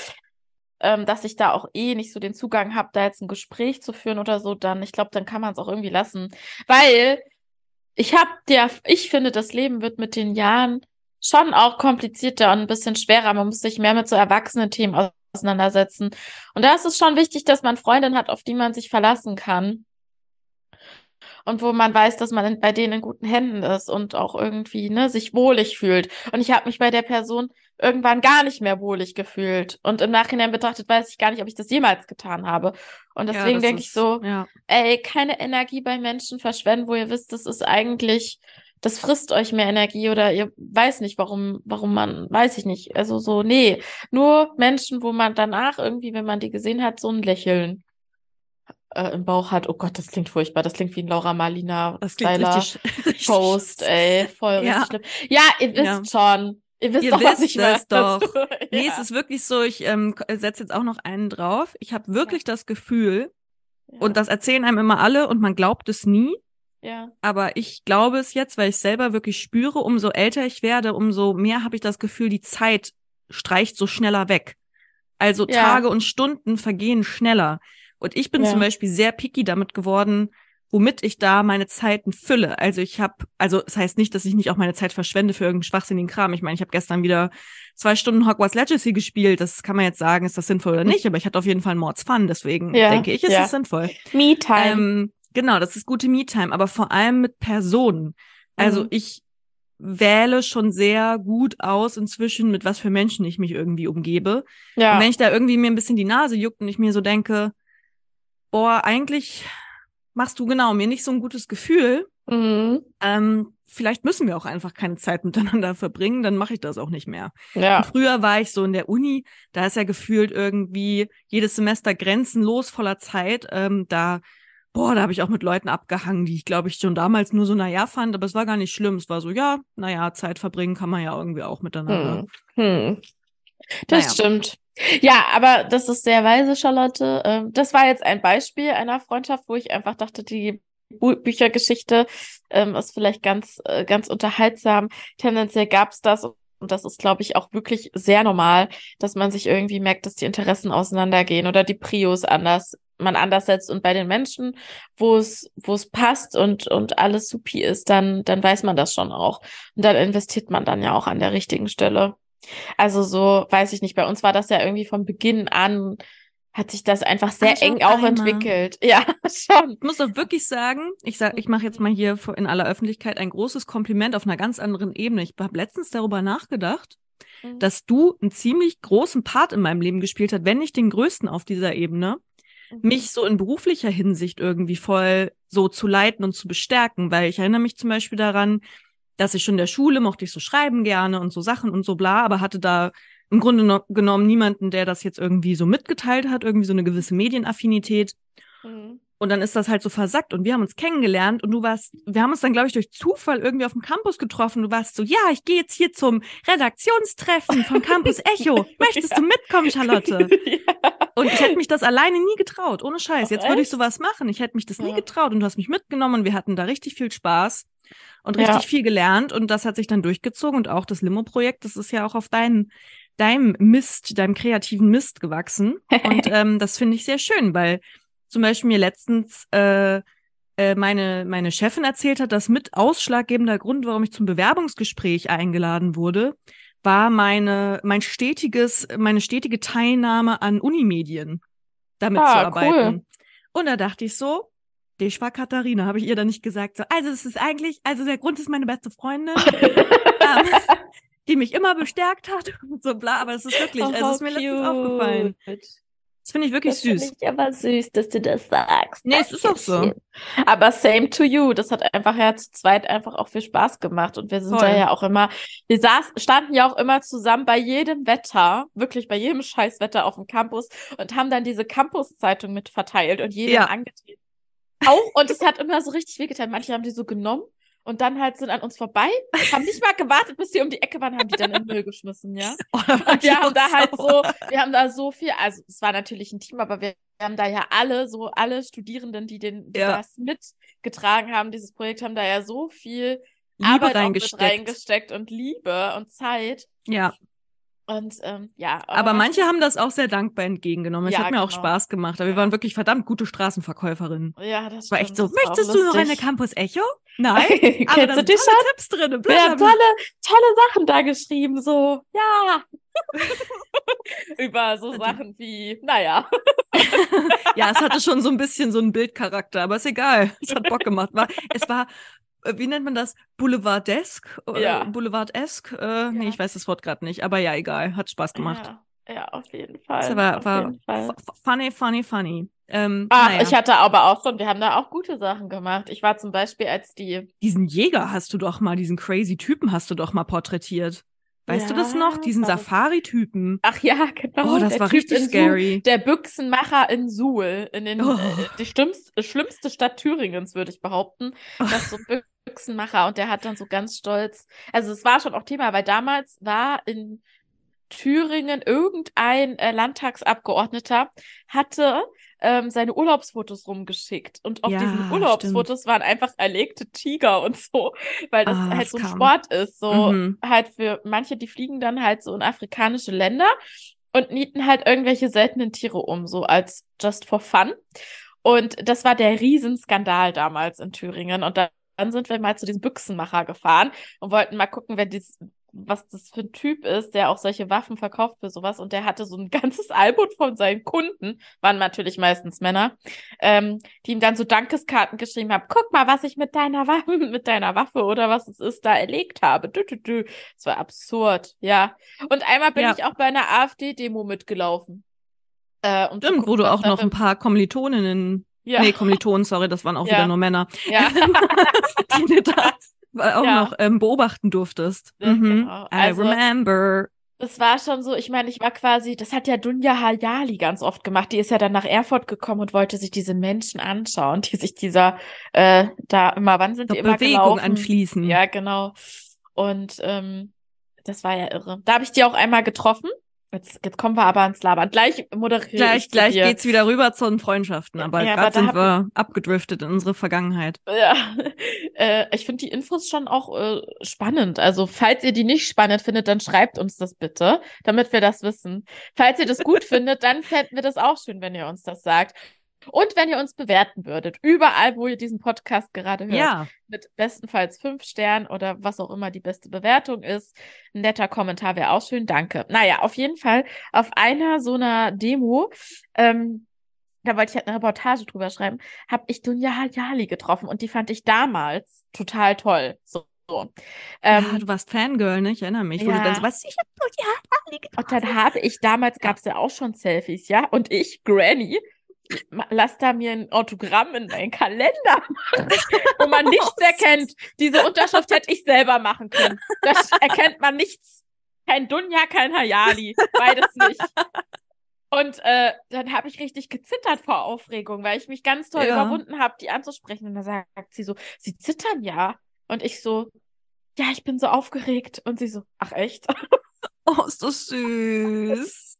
Speaker 2: ähm, dass ich da auch eh nicht so den Zugang habe, da jetzt ein Gespräch zu führen oder so, dann, ich glaube, dann kann man es auch irgendwie lassen. Weil ich habe der, ich finde, das Leben wird mit den Jahren schon auch komplizierter und ein bisschen schwerer. Man muss sich mehr mit so erwachsenen Themen auseinandersetzen. Und da ist es schon wichtig, dass man Freundinnen hat, auf die man sich verlassen kann. Und wo man weiß, dass man bei denen in guten Händen ist und auch irgendwie ne, sich wohlig fühlt. Und ich habe mich bei der Person irgendwann gar nicht mehr wohlig gefühlt. Und im Nachhinein betrachtet weiß ich gar nicht, ob ich das jemals getan habe. Und deswegen ja, denke ich so, ja. ey, keine Energie bei Menschen verschwenden, wo ihr wisst, das ist eigentlich, das frisst euch mehr Energie oder ihr weiß nicht, warum, warum man, weiß ich nicht. Also so, nee, nur Menschen, wo man danach irgendwie, wenn man die gesehen hat, so ein Lächeln äh, im Bauch hat. Oh Gott, das klingt furchtbar. Das klingt wie ein Laura Marlina das Styler *laughs* richtig, Post, ey, voll ja. richtig schlimm. Ja, ihr wisst ja. schon. Ihr wisst
Speaker 1: Ihr
Speaker 2: doch,
Speaker 1: wisst was ich das doch. *laughs* ja. Nee, es ist wirklich so, ich ähm, setze jetzt auch noch einen drauf. Ich habe wirklich ja. das Gefühl, ja. und das erzählen einem immer alle und man glaubt es nie. Ja. Aber ich glaube es jetzt, weil ich selber wirklich spüre, umso älter ich werde, umso mehr habe ich das Gefühl, die Zeit streicht so schneller weg. Also Tage und Stunden vergehen schneller. Und ich bin zum Beispiel sehr picky damit geworden, womit ich da meine Zeiten fülle. Also ich habe, also das heißt nicht, dass ich nicht auch meine Zeit verschwende für irgendeinen schwachsinnigen Kram. Ich meine, ich habe gestern wieder zwei Stunden Hogwarts Legacy gespielt. Das kann man jetzt sagen, ist das sinnvoll oder nicht, aber ich hatte auf jeden Fall Mords Fun, deswegen ja, denke ich, ist ja. es sinnvoll.
Speaker 2: Me-Time.
Speaker 1: Ähm, genau, das ist gute Me-Time, aber vor allem mit Personen. Also mhm. ich wähle schon sehr gut aus inzwischen, mit was für Menschen ich mich irgendwie umgebe. Ja. Und wenn ich da irgendwie mir ein bisschen die Nase juckt und ich mir so denke, boah, eigentlich machst du genau mir nicht so ein gutes Gefühl. Mhm. Ähm, vielleicht müssen wir auch einfach keine Zeit miteinander *laughs* verbringen, dann mache ich das auch nicht mehr. Ja. Und früher war ich so in der Uni, da ist ja gefühlt irgendwie jedes Semester grenzenlos voller Zeit. Ähm, da, boah, da habe ich auch mit Leuten abgehangen, die ich glaube ich schon damals nur so naja fand, aber es war gar nicht schlimm. Es war so, ja, naja, Zeit verbringen kann man ja irgendwie auch miteinander. Hm. Hm.
Speaker 2: Das naja. stimmt. Ja, aber das ist sehr weise, Charlotte. Ähm, das war jetzt ein Beispiel einer Freundschaft, wo ich einfach dachte, die Bü Büchergeschichte ähm, ist vielleicht ganz, äh, ganz unterhaltsam. Tendenziell gab es das und das ist, glaube ich, auch wirklich sehr normal, dass man sich irgendwie merkt, dass die Interessen auseinandergehen oder die Prios anders, man anders setzt. Und bei den Menschen, wo es, wo es passt und, und alles supi ist, dann, dann weiß man das schon auch. Und dann investiert man dann ja auch an der richtigen Stelle. Also so, weiß ich nicht, bei uns war das ja irgendwie von Beginn an, hat sich das einfach sehr Ach, eng auch entwickelt. *laughs* Ja, schon.
Speaker 1: Ich muss doch wirklich sagen, ich sag, ich mache jetzt mal hier in aller Öffentlichkeit ein großes Kompliment auf einer ganz anderen Ebene. Ich habe letztens darüber nachgedacht, mhm. dass du einen ziemlich großen Part in meinem Leben gespielt hast, wenn nicht den größten auf dieser Ebene, mhm. mich so in beruflicher Hinsicht irgendwie voll so zu leiten und zu bestärken, weil ich erinnere mich zum Beispiel daran, dass ich schon in der Schule mochte ich so schreiben gerne und so Sachen und so bla, aber hatte da im Grunde no genommen niemanden, der das jetzt irgendwie so mitgeteilt hat, irgendwie so eine gewisse Medienaffinität. Mhm. Und dann ist das halt so versackt und wir haben uns kennengelernt und du warst, wir haben uns dann, glaube ich, durch Zufall irgendwie auf dem Campus getroffen. Du warst so, ja, ich gehe jetzt hier zum Redaktionstreffen von Campus *laughs* Echo. Möchtest ja. du mitkommen, Charlotte? *laughs* ja. Und ich hätte mich das alleine nie getraut, ohne Scheiß. Ach, jetzt würde ich sowas machen. Ich hätte mich das ja. nie getraut und du hast mich mitgenommen und wir hatten da richtig viel Spaß und richtig ja. viel gelernt und das hat sich dann durchgezogen und auch das Limo-Projekt, das ist ja auch auf deinen deinem Mist, deinem kreativen Mist gewachsen und *laughs* ähm, das finde ich sehr schön, weil zum Beispiel mir letztens äh, äh, meine meine Chefin erzählt hat, dass mit ausschlaggebender Grund, warum ich zum Bewerbungsgespräch eingeladen wurde, war meine mein stetiges meine stetige Teilnahme an Unimedien damit ah, zu arbeiten. Cool. Und da dachte ich so, ich war Katharina, habe ich ihr dann nicht gesagt. So, also es ist eigentlich, also der Grund ist meine beste Freundin, *laughs* ähm, die mich immer bestärkt hat *laughs* und so bla, aber es ist wirklich, oh, also es ist mir cute. letztens aufgefallen. Das finde ich wirklich das süß.
Speaker 2: Finde ich aber süß, dass du das sagst.
Speaker 1: Nee, es ist auch so.
Speaker 2: Aber same to you. Das hat einfach ja zu zweit einfach auch viel Spaß gemacht. Und wir sind Voll. da ja auch immer, wir saß, standen ja auch immer zusammen bei jedem Wetter, wirklich bei jedem Scheißwetter auf dem Campus und haben dann diese Campus-Zeitung mit verteilt und jedem ja. angetreten auch. Und es hat immer so richtig wehgetan. Manche haben die so genommen und dann halt sind an uns vorbei, haben nicht mal gewartet, bis die um die Ecke waren, haben die dann in den Müll geschmissen, ja. *laughs* Und wir haben da halt so, wir haben da so viel, also es war natürlich ein Team, aber wir, wir haben da ja alle, so alle Studierenden, die den die ja. das mitgetragen haben, dieses Projekt, haben da ja so viel
Speaker 1: Liebe Arbeit reingesteckt.
Speaker 2: reingesteckt und Liebe und Zeit.
Speaker 1: Ja.
Speaker 2: Und ähm, ja.
Speaker 1: Aber, aber manche haben das auch sehr dankbar entgegengenommen. Es ja, hat mir genau. auch Spaß gemacht. Aber wir waren wirklich verdammt gute Straßenverkäuferinnen.
Speaker 2: Ja, das
Speaker 1: war echt so. Möchtest du noch eine Campus Echo? Nein, *laughs* aber da sind tolle? Tipps drin.
Speaker 2: Wir haben tolle, tolle Sachen da geschrieben, so, ja. *laughs* Über so Sachen wie, naja. *laughs*
Speaker 1: ja, es hatte schon so ein bisschen so einen Bildcharakter, aber ist egal. Es hat Bock gemacht. War, es war, wie nennt man das? Boulevardesk?
Speaker 2: Ja.
Speaker 1: Boulevardesk? Äh, Nee,
Speaker 2: Ja.
Speaker 1: ich weiß das Wort gerade nicht, aber ja, egal. Hat Spaß gemacht.
Speaker 2: Ja, ja auf jeden Fall.
Speaker 1: Es war,
Speaker 2: auf
Speaker 1: war
Speaker 2: jeden Fall.
Speaker 1: funny, funny, funny. Ähm,
Speaker 2: Ach,
Speaker 1: naja.
Speaker 2: ich hatte aber auch schon, wir haben da auch gute Sachen gemacht. Ich war zum Beispiel als die,
Speaker 1: diesen Jäger hast du doch mal, diesen crazy Typen hast du doch mal porträtiert. Weißt du das
Speaker 2: Ja,
Speaker 1: noch? Diesen
Speaker 2: das-
Speaker 1: Safari-Typen.
Speaker 2: ach ja, genau.
Speaker 1: Oh, das
Speaker 2: der
Speaker 1: war
Speaker 2: Typ
Speaker 1: richtig
Speaker 2: in Suhl,
Speaker 1: scary.
Speaker 2: Der Büchsenmacher in Suhl, in den,
Speaker 1: Oh.
Speaker 2: äh, die schlimmste, schlimmste Stadt Thüringens, würde ich behaupten. Das ist so ein Büchsenmacher und der hat dann so ganz stolz, also es war schon auch Thema, weil damals war in Thüringen irgendein äh, Landtagsabgeordneter hatte ähm, seine Urlaubsfotos rumgeschickt und auf
Speaker 1: Ja,
Speaker 2: diesen Urlaubsfotos waren einfach erlegte Tiger und so, weil das
Speaker 1: Ah,
Speaker 2: halt
Speaker 1: es
Speaker 2: so ein
Speaker 1: kam.
Speaker 2: Sport ist, so
Speaker 1: Mhm.
Speaker 2: halt für manche, die fliegen dann halt so in afrikanische Länder und nieten halt irgendwelche seltenen Tiere um, so als just for fun. Und das war der Riesenskandal damals in Thüringen. Und dann, dann sind wir mal zu diesem Büchsenmacher gefahren und wollten mal gucken, wer dies, was das für ein Typ ist, der auch solche Waffen verkauft für sowas. Und der hatte so ein *laughs* ganzes Album von seinen Kunden, waren natürlich meistens Männer, ähm, die ihm dann so Dankeskarten geschrieben haben. Guck mal, was ich mit deiner Waffe, *laughs* mit deiner Waffe oder was es ist, da erlegt habe. Dü, dü, dü. Das war absurd, ja. Und einmal bin
Speaker 1: Ja.
Speaker 2: ich auch bei einer AfD-Demo mitgelaufen. Äh, um
Speaker 1: Stimmt, wo
Speaker 2: gucken,
Speaker 1: du
Speaker 2: was
Speaker 1: auch noch ein paar Kommilitoninnen,
Speaker 2: ja.
Speaker 1: nee, Kommilitonen, sorry, das waren auch
Speaker 2: Ja.
Speaker 1: wieder nur Männer,
Speaker 2: ja. *laughs*
Speaker 1: die du da *laughs* auch
Speaker 2: Ja.
Speaker 1: noch ähm, beobachten durftest.
Speaker 2: Ja,
Speaker 1: mhm.
Speaker 2: genau.
Speaker 1: I
Speaker 2: Also-
Speaker 1: remember.
Speaker 2: Das war schon so, ich meine, ich war quasi, das hat ja Dunja Hayali ganz oft gemacht. Die ist ja dann nach Erfurt gekommen und wollte sich diese Menschen anschauen, die sich dieser, äh, da immer, wann sind die immer
Speaker 1: Bewegung
Speaker 2: gelaufen?
Speaker 1: anschließen.
Speaker 2: Ja, genau. Und ähm, das war ja irre. Da habe ich die auch einmal getroffen. Jetzt, jetzt kommen wir aber ans Labern. Gleich moderiere
Speaker 1: Gleich, gleich
Speaker 2: dir.
Speaker 1: geht's wieder rüber zu den Freundschaften, aber
Speaker 2: Ja,
Speaker 1: gerade sind
Speaker 2: hab
Speaker 1: wir abgedriftet in unsere Vergangenheit.
Speaker 2: Ja, *laughs* äh, ich finde die Infos schon auch äh, spannend. Also, falls ihr die nicht spannend findet, dann schreibt uns das bitte, damit wir das wissen. Falls ihr das gut *laughs* findet, dann fänden wir das auch schön, wenn ihr uns das sagt. Und wenn ihr uns bewerten würdet, überall, wo ihr diesen Podcast gerade hört,
Speaker 1: Ja,
Speaker 2: mit bestenfalls fünf Sternen oder was auch immer die beste Bewertung ist. Ein netter Kommentar wäre auch schön, danke. Naja, auf jeden Fall auf einer so einer Demo, ähm, da wollte ich halt eine Reportage drüber schreiben, habe ich Dunja Hayali getroffen und die fand ich damals total toll. So. so. Ähm,
Speaker 1: ja, du warst Fangirl, ne? Ich erinnere mich. Wo du
Speaker 2: ja.
Speaker 1: dann so, was, ich hab nur die Haare
Speaker 2: Und dann habe ich, damals gab es ja auch schon Selfies, ja, und ich, Granny, lass da mir ein Autogramm in meinen Kalender machen, *laughs* wo man nichts erkennt. Diese Unterschrift hätte ich selber machen können. Da erkennt man nichts. Kein Dunja, kein Hayali, beides nicht. Und äh, dann habe ich richtig gezittert vor Aufregung, weil ich mich ganz toll
Speaker 1: Ja.
Speaker 2: überwunden habe, die anzusprechen. Und dann sagt sie so, sie zittern ja. Und ich so, ja, ich bin so aufgeregt. Und sie so, ach echt?
Speaker 1: Oh, ist das süß.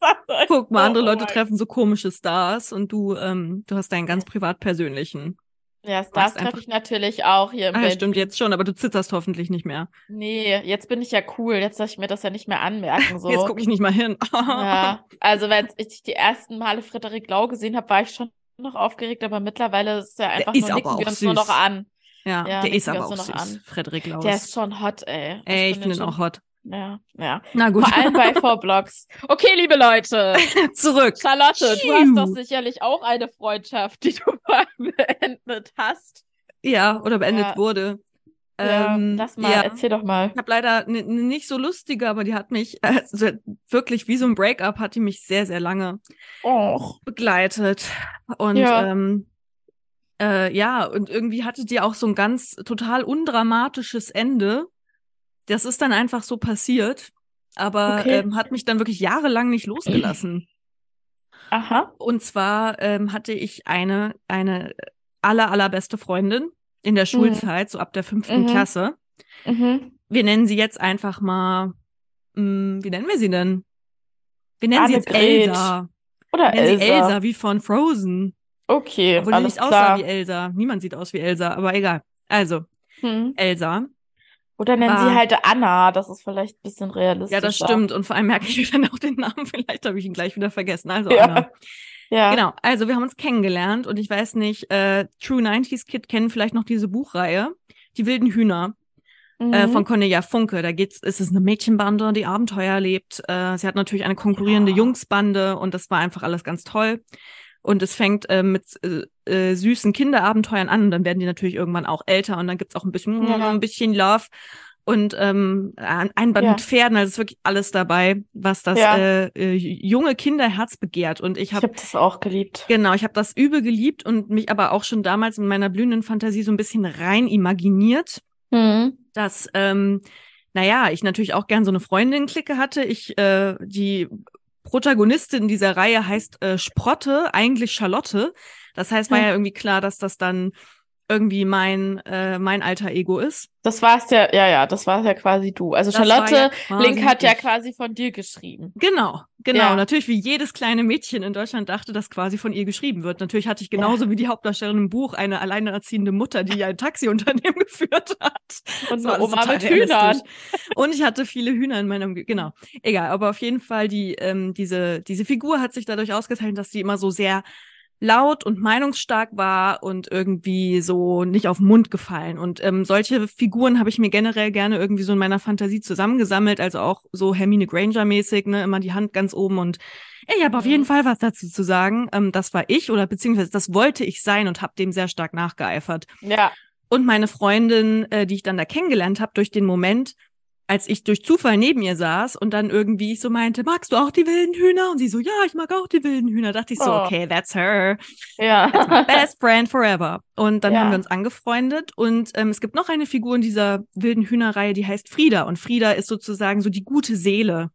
Speaker 1: *laughs* Guck mal, andere
Speaker 2: Oh
Speaker 1: Leute
Speaker 2: mein
Speaker 1: treffen so komische Stars und du, ähm, du hast deinen ganz privat persönlichen.
Speaker 2: Ja, Stars treffe ich natürlich auch hier im
Speaker 1: Ah,
Speaker 2: Berlin.
Speaker 1: stimmt jetzt schon, aber du zitterst hoffentlich nicht mehr.
Speaker 2: Nee, jetzt bin ich ja cool. Jetzt soll ich mir das ja nicht mehr anmerken. *laughs* So.
Speaker 1: Jetzt gucke ich nicht mal hin.
Speaker 2: Ja, also wenn ich die ersten Male Frederik Lau gesehen habe, war ich schon noch aufgeregt, aber mittlerweile ist ja einfach
Speaker 1: ist
Speaker 2: nur nicken wir uns nur noch
Speaker 1: süß.
Speaker 2: an.
Speaker 1: Ja,
Speaker 2: Ja,
Speaker 1: der ist aber auch süß.
Speaker 2: an.
Speaker 1: Frederik Laus.
Speaker 2: Der ist schon hot, ey.
Speaker 1: Ey, ich
Speaker 2: find
Speaker 1: finde ihn auch hot.
Speaker 2: Ja, ja.
Speaker 1: Na gut,
Speaker 2: Vor allem bei *laughs* Vorblogs. Okay, liebe Leute.
Speaker 1: zurück.
Speaker 2: Charlotte, du
Speaker 1: Tschiu.
Speaker 2: hast doch sicherlich auch eine Freundschaft, die du *laughs* mal beendet hast.
Speaker 1: Ja, oder beendet
Speaker 2: Ja.
Speaker 1: wurde.
Speaker 2: Ja,
Speaker 1: Ähm,
Speaker 2: lass mal,
Speaker 1: ja.
Speaker 2: erzähl doch mal.
Speaker 1: Ich habe leider ne, ne, nicht so lustige, aber die hat mich, *laughs* also wirklich wie so ein Breakup, hat die mich sehr, sehr lange
Speaker 2: Och.
Speaker 1: begleitet. Und
Speaker 2: Ja.
Speaker 1: ähm, äh, ja, und irgendwie hatte die auch so ein ganz total undramatisches Ende. Das ist dann einfach so passiert, aber
Speaker 2: Okay.
Speaker 1: ähm, hat mich dann wirklich jahrelang nicht losgelassen.
Speaker 2: Aha.
Speaker 1: Und zwar ähm, hatte ich eine, eine aller, allerbeste Freundin in der Schulzeit, so ab der fünften
Speaker 2: Mhm.
Speaker 1: Klasse.
Speaker 2: Mhm.
Speaker 1: Wir nennen sie jetzt einfach mal, mh, wie nennen wir sie denn? Wir nennen sie jetzt
Speaker 2: Annegret.
Speaker 1: Elsa.
Speaker 2: Oder
Speaker 1: Wir
Speaker 2: Elsa.
Speaker 1: Elsa, wie von Frozen.
Speaker 2: Okay,
Speaker 1: Obwohl
Speaker 2: alles
Speaker 1: nicht aussah wie Elsa. Niemand sieht aus wie Elsa, aber egal. Also,
Speaker 2: Hm.
Speaker 1: Elsa.
Speaker 2: Oder nennen
Speaker 1: War-
Speaker 2: sie halt Anna, das ist vielleicht ein bisschen realistischer.
Speaker 1: Ja, das stimmt. Und vor allem merke ich mir dann auch den Namen. *laughs* Vielleicht habe ich ihn gleich wieder vergessen. Also,
Speaker 2: Ja.
Speaker 1: Anna.
Speaker 2: Ja.
Speaker 1: Genau, also wir haben uns kennengelernt und ich weiß nicht, äh, True 90s Kid kennen vielleicht noch diese Buchreihe, Die wilden Hühner.
Speaker 2: Mhm.
Speaker 1: Äh, von Cornelia Funke. Da geht's, ist es eine Mädchenbande, die Abenteuer erlebt. Äh, sie hat natürlich eine konkurrierende
Speaker 2: Ja.
Speaker 1: Jungsbande und das war einfach alles ganz toll. Und es fängt äh, mit äh, äh, süßen Kinderabenteuern an und dann werden die natürlich irgendwann auch älter und dann gibt's auch ein bisschen,
Speaker 2: Ja.
Speaker 1: ein bisschen Love und ähm, ein Band
Speaker 2: Ja.
Speaker 1: mit Pferden. Also es ist wirklich alles dabei, was das
Speaker 2: Ja.
Speaker 1: äh, äh, junge Kinderherz begehrt. Und ich
Speaker 2: ich
Speaker 1: habe
Speaker 2: habe das auch geliebt.
Speaker 1: Genau, ich habe das übel geliebt und mich aber auch schon damals in meiner blühenden Fantasie so ein bisschen rein imaginiert,
Speaker 2: Mhm.
Speaker 1: dass, ähm, naja, ich natürlich auch gern so eine Freundin-Clique hatte. Ich, äh, die Protagonistin dieser Reihe heißt äh, Sprotte, eigentlich Charlotte. Das heißt, war
Speaker 2: Ja.
Speaker 1: ja irgendwie klar, dass das dann irgendwie mein, äh, mein alter Ego ist.
Speaker 2: Das war's ja, ja, ja, das war's ja quasi du. Also
Speaker 1: Das
Speaker 2: Charlotte
Speaker 1: ja
Speaker 2: Link hat ja quasi von dir geschrieben.
Speaker 1: Genau, genau.
Speaker 2: Ja.
Speaker 1: Natürlich, wie jedes kleine Mädchen in Deutschland dachte, dass quasi von ihr geschrieben wird. Natürlich hatte ich genauso wie die Hauptdarstellerin im Buch eine alleinerziehende Mutter, die ein Taxiunternehmen *laughs* geführt hat.
Speaker 2: Und eine
Speaker 1: alles
Speaker 2: Oma mit Hühnern.
Speaker 1: Und ich hatte viele Hühner in meinem, Ge- genau. Egal, aber auf jeden Fall die, ähm, diese, diese Figur hat sich dadurch ausgezeichnet, dass sie immer so sehr laut und meinungsstark war und irgendwie so nicht auf den Mund gefallen. Und ähm, solche Figuren habe ich mir generell gerne irgendwie so in meiner Fantasie zusammengesammelt, also auch so Hermine Granger-mäßig, ne, immer die Hand ganz oben und ey, ich habe auf
Speaker 2: Mhm.
Speaker 1: jeden Fall was dazu zu sagen. Ähm, das war ich oder beziehungsweise das wollte ich sein und habe dem sehr stark nachgeeifert.
Speaker 2: Ja.
Speaker 1: Und meine Freundin, äh, die ich dann da kennengelernt habe, durch den Moment, als ich durch Zufall neben ihr saß und dann irgendwie ich so meinte, magst du auch die wilden Hühner? Und sie so, ja, ich mag auch die wilden Hühner. Dachte ich so,
Speaker 2: Oh.
Speaker 1: okay, that's her.
Speaker 2: Ja.
Speaker 1: Best friend forever. Und dann
Speaker 2: Ja.
Speaker 1: haben wir uns angefreundet und ähm, es gibt noch eine Figur in dieser wilden Hühnerreihe, die heißt Frieda. Und Frieda ist sozusagen so die gute Seele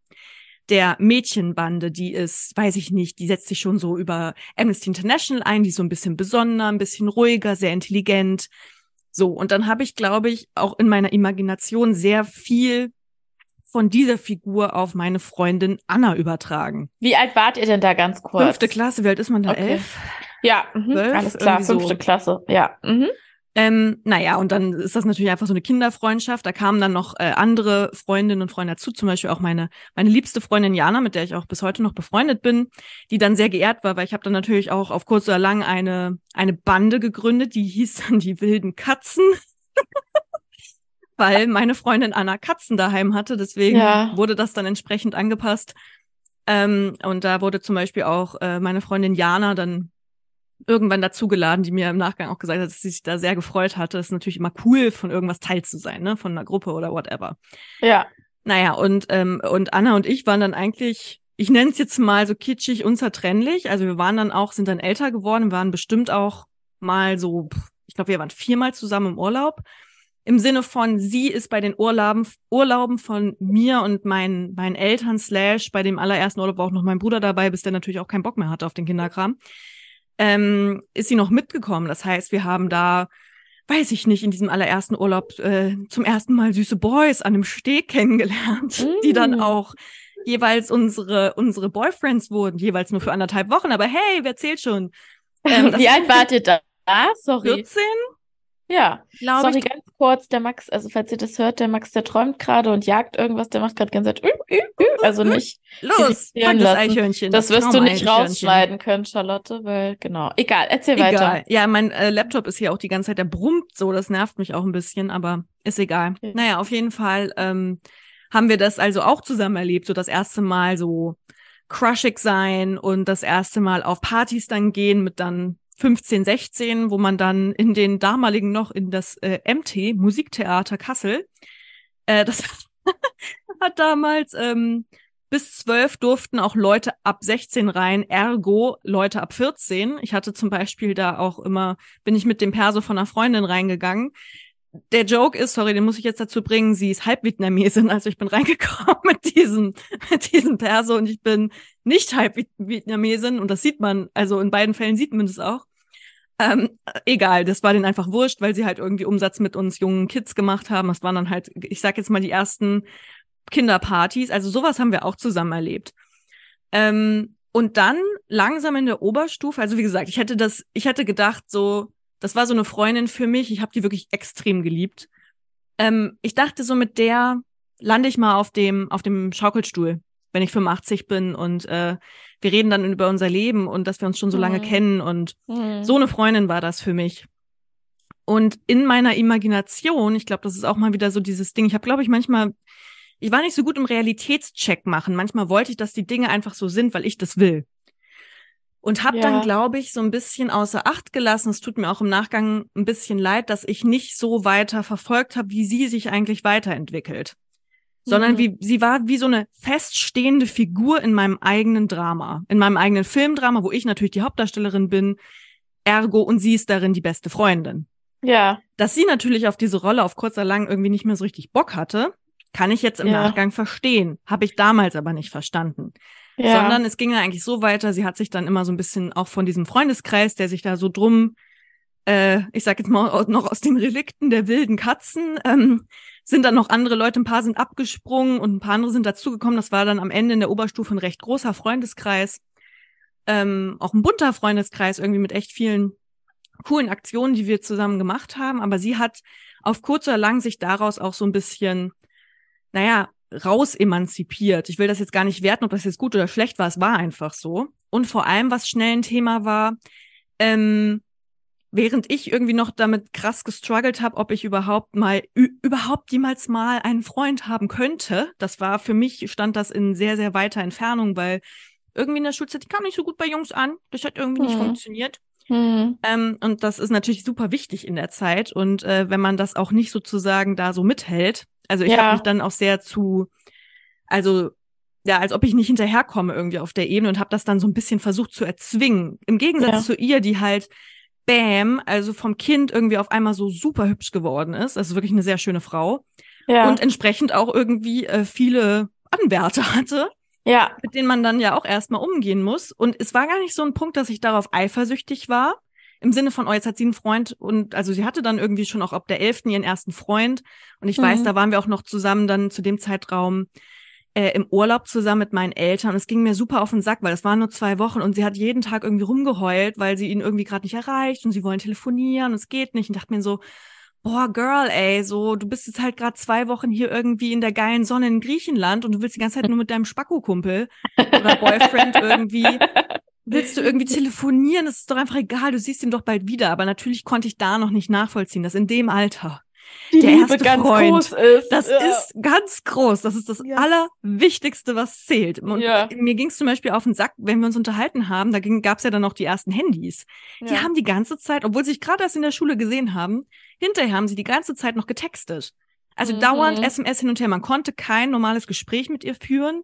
Speaker 1: der Mädchenbande, die ist, weiß ich nicht, die setzt sich schon so über Amnesty International ein, die ist so ein bisschen besonderer, ein bisschen ruhiger, sehr intelligent. So, und dann habe ich, glaube ich, auch in meiner Imagination sehr viel von dieser Figur auf meine Freundin Anna übertragen.
Speaker 2: Wie alt wart ihr denn da ganz kurz?
Speaker 1: Fünfte Klasse, wie alt ist man da?
Speaker 2: Okay.
Speaker 1: Elf?
Speaker 2: Ja, mhm. Alles klar,
Speaker 1: irgendwie so.
Speaker 2: fünfte Klasse. Ja. Mhm.
Speaker 1: Ähm, naja, und dann ist das natürlich einfach so eine Kinderfreundschaft. Da kamen dann noch äh, andere Freundinnen und Freunde dazu, zum Beispiel auch meine, meine liebste Freundin Jana, mit der ich auch bis heute noch befreundet bin, die dann sehr geehrt war, weil ich habe dann natürlich auch auf kurz oder lang eine, eine Bande gegründet, die hieß dann die wilden Katzen. *laughs* weil meine Freundin Anna Katzen daheim hatte, deswegen
Speaker 2: Ja.
Speaker 1: wurde das dann entsprechend angepasst. Ähm, und da wurde zum Beispiel auch äh, meine Freundin Jana dann irgendwann dazugeladen, die mir im Nachgang auch gesagt hat, dass sie sich da sehr gefreut hatte. Das ist natürlich immer cool, von irgendwas Teil zu sein, ne? Von einer Gruppe oder whatever.
Speaker 2: Ja.
Speaker 1: Naja, und, ähm, und Anna und ich waren dann eigentlich, ich nenne es jetzt mal so kitschig, unzertrennlich. Also wir waren dann auch, sind dann älter geworden, waren bestimmt auch mal so, ich glaube, wir waren viermal zusammen im Urlaub. Im Sinne von, sie ist bei den Urlauben, Urlauben von mir und meinen, meinen Eltern, slash, bei dem allerersten Urlaub war auch noch mein Bruder dabei, bis der natürlich auch keinen Bock mehr hatte auf den Kinderkram, ähm, ist sie noch mitgekommen. Das heißt, wir haben da, weiß ich nicht, in diesem allerersten Urlaub äh, zum ersten Mal süße Boys an einem Steg *laughs* kennengelernt, die dann
Speaker 2: Mm.
Speaker 1: auch jeweils unsere, unsere Boyfriends wurden, jeweils nur für anderthalb Wochen, aber hey, wer zählt schon? *laughs* Ähm,
Speaker 2: Wie alt wart ihr da? Sorry.
Speaker 1: 14,
Speaker 2: Ja.
Speaker 1: glaube
Speaker 2: Sorry,
Speaker 1: ich.
Speaker 2: ganz kurz, der Max, also falls ihr das hört, der Max, der träumt gerade und jagt irgendwas, der macht gerade ganz Zeit, *laughs* also nicht,
Speaker 1: Los, fang das
Speaker 2: lassen.
Speaker 1: Eichhörnchen.
Speaker 2: das wirst du nicht rausschneiden können, Charlotte, weil, genau. Egal, erzähl
Speaker 1: Egal.
Speaker 2: weiter.
Speaker 1: Ja, mein äh, Laptop ist hier auch die ganze Zeit, der brummt so, das nervt mich auch ein bisschen, aber ist egal.
Speaker 2: Okay.
Speaker 1: Naja, auf jeden Fall ähm, haben wir das also auch zusammen erlebt, so das erste Mal so crushig sein und das erste Mal auf Partys dann gehen mit dann 15, 16, wo man dann in den damaligen noch in das äh, MT, Musiktheater Kassel, äh, das *laughs* hat damals ähm, bis zwölf durften auch Leute ab 16 rein, ergo Leute ab 14. Ich hatte zum Beispiel da auch immer, bin ich mit dem Perso von einer Freundin reingegangen. Der Joke ist, sorry, den muss ich jetzt dazu bringen, sie ist Halbvietnamesin, also ich bin reingekommen *laughs* mit diesem, mit diesem Perso und ich bin nicht Halbvietnamesin und das sieht man, also in beiden Fällen sieht man das auch. Ähm, egal, das war denen einfach wurscht, weil sie halt irgendwie Umsatz mit uns jungen Kids gemacht haben. Das waren dann halt, ich sag jetzt mal, die ersten Kinderpartys. Also sowas haben wir auch zusammen erlebt. Ähm, und dann langsam in der Oberstufe, also wie gesagt, ich hätte das, ich hätte gedacht, so, das war so eine Freundin für mich. Ich habe die wirklich extrem geliebt. Ähm, ich dachte so, mit der lande ich mal auf dem, auf dem Schaukelstuhl. wenn ich 85 bin und äh, wir reden dann über unser Leben und dass wir uns schon so lange
Speaker 2: Mhm.
Speaker 1: kennen und
Speaker 2: Mhm.
Speaker 1: so eine Freundin war das für mich. Und in meiner Imagination, ich glaube, das ist auch mal wieder so dieses Ding, ich habe, glaube ich, manchmal, ich war nicht so gut im Realitätscheck machen. Manchmal wollte ich, dass die Dinge einfach so sind, weil ich das will. Und habe
Speaker 2: Ja.
Speaker 1: dann, glaube ich, so ein bisschen außer Acht gelassen. Es tut mir auch im Nachgang ein bisschen leid, dass ich nicht so weiter verfolgt habe, wie sie sich eigentlich weiterentwickelt. Sondern
Speaker 2: Mhm.
Speaker 1: wie, sie war wie so eine feststehende Figur in meinem eigenen Drama, in meinem eigenen Filmdrama, wo ich natürlich die Hauptdarstellerin bin, ergo und sie ist darin die beste Freundin.
Speaker 2: Ja.
Speaker 1: Dass sie natürlich auf diese Rolle auf kurzer lang irgendwie nicht mehr so richtig Bock hatte, kann ich jetzt im
Speaker 2: Ja.
Speaker 1: Nachgang verstehen. Habe ich damals aber nicht verstanden.
Speaker 2: Ja.
Speaker 1: Sondern es ging ja eigentlich so weiter, sie hat sich dann immer so ein bisschen auch von diesem Freundeskreis, der sich da so drum, äh, ich sag jetzt mal noch aus den Relikten der wilden Katzen, ähm, sind dann noch andere Leute, ein paar sind abgesprungen und ein paar andere sind dazugekommen. Das war dann am Ende in der Oberstufe ein recht großer Freundeskreis. Ähm, auch ein bunter Freundeskreis, irgendwie mit echt vielen coolen Aktionen, die wir zusammen gemacht haben. Aber sie hat auf kurz oder lang sich daraus auch so ein bisschen, naja, raus emanzipiert. Ich will das jetzt gar nicht werten, ob das jetzt gut oder schlecht war. Es war einfach so. Und vor allem, was schnell ein Thema war, ähm, während ich irgendwie noch damit krass gestruggelt habe, ob ich überhaupt mal, überhaupt jemals mal einen Freund haben könnte. Das war für mich, stand das in sehr, sehr weiter Entfernung, weil irgendwie in der Schulzeit, die kam nicht so gut bei Jungs an. Das hat irgendwie nicht
Speaker 2: Mhm.
Speaker 1: funktioniert.
Speaker 2: Mhm.
Speaker 1: Ähm, und das ist natürlich super wichtig in der Zeit. Und äh, wenn man das auch nicht sozusagen da so mithält, also ich
Speaker 2: Ja.
Speaker 1: habe mich dann auch sehr zu, also ja, als ob ich nicht hinterherkomme irgendwie auf der Ebene und habe das dann so ein bisschen versucht zu erzwingen. Im Gegensatz
Speaker 2: Ja.
Speaker 1: zu ihr, die halt Bam, also vom Kind irgendwie auf einmal so super hübsch geworden ist. Also wirklich eine sehr schöne Frau.
Speaker 2: Ja.
Speaker 1: Und entsprechend auch irgendwie äh, viele Anwärter *laughs* hatte
Speaker 2: ja.
Speaker 1: mit denen man dann ja auch erstmal umgehen muss. Und es war gar nicht so ein Punkt, dass ich darauf eifersüchtig war. Im Sinne von, oh, jetzt hat sie einen Freund und also sie hatte dann irgendwie schon auch ab der 11. ihren ersten Freund. Und ich weiß,
Speaker 2: Mhm.
Speaker 1: da waren wir auch noch zusammen dann zu dem Zeitraum äh, im Urlaub zusammen mit meinen Eltern. Und es ging mir super auf den Sack, weil es waren nur zwei Wochen und sie hat jeden Tag irgendwie rumgeheult, weil sie ihn irgendwie gerade nicht erreicht und sie wollen telefonieren und es geht nicht. Und dachte mir so, boah, Girl, ey, so, du bist jetzt halt gerade zwei Wochen hier irgendwie in der geilen Sonne in Griechenland und du willst die ganze Zeit nur mit deinem Spacko-Kumpel oder Boyfriend irgendwie, *laughs* willst du irgendwie telefonieren? Das ist doch einfach egal, du siehst ihn doch bald wieder. Aber natürlich konnte ich da noch nicht nachvollziehen, dass in dem Alter,
Speaker 2: Die
Speaker 1: Der
Speaker 2: Liebe
Speaker 1: erste
Speaker 2: ganz
Speaker 1: Freund.
Speaker 2: groß ist.
Speaker 1: das
Speaker 2: ja.
Speaker 1: ist ganz groß, das ist das
Speaker 2: Ja.
Speaker 1: Allerwichtigste, was zählt. Und
Speaker 2: Ja.
Speaker 1: mir ging es zum Beispiel auf den Sack, wenn wir uns unterhalten haben, da gab es ja dann noch die ersten Handys. Die haben die ganze Zeit, obwohl sie sich gerade erst in der Schule gesehen haben, hinterher haben sie die ganze Zeit noch getextet. Also
Speaker 2: Mhm.
Speaker 1: dauernd SMS hin und her. Man konnte kein normales Gespräch mit ihr führen,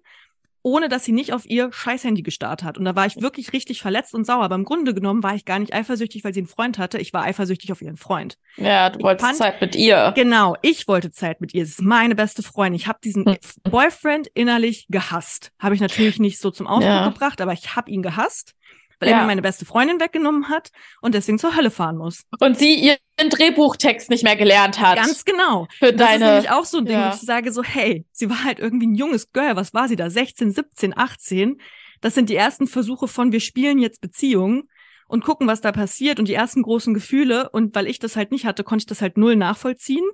Speaker 1: ohne dass sie nicht auf ihr scheiß Handy gestarrt hat. Und da war ich wirklich richtig verletzt und sauer. Aber im Grunde genommen war ich gar nicht eifersüchtig, weil sie einen Freund hatte. Ich war eifersüchtig auf ihren Freund.
Speaker 2: ja, du
Speaker 1: Ich
Speaker 2: wolltest
Speaker 1: fand-
Speaker 2: Zeit mit ihr.
Speaker 1: Genau, ich wollte Zeit mit ihr. Sie ist meine beste Freundin. Ich habe diesen
Speaker 2: Mhm.
Speaker 1: Boyfriend innerlich gehasst. Habe ich natürlich nicht so zum Ausdruck
Speaker 2: Ja.
Speaker 1: gebracht, aber ich habe ihn gehasst, weil er
Speaker 2: Ja.
Speaker 1: mir meine beste Freundin weggenommen hat und deswegen zur Hölle fahren muss.
Speaker 2: Und sie ihren Drehbuchtext nicht mehr gelernt hat.
Speaker 1: Ganz genau.
Speaker 2: für
Speaker 1: Das ist
Speaker 2: deine.
Speaker 1: nämlich auch so ein Ding,
Speaker 2: ja.
Speaker 1: wo ich sage so, hey, sie war halt irgendwie ein junges Girl. Was war sie da? 16, 17, 18. Das sind die ersten Versuche von, wir spielen jetzt Beziehungen und gucken, was da passiert und die ersten großen Gefühle. Und weil ich das halt nicht hatte, konnte ich das halt null nachvollziehen.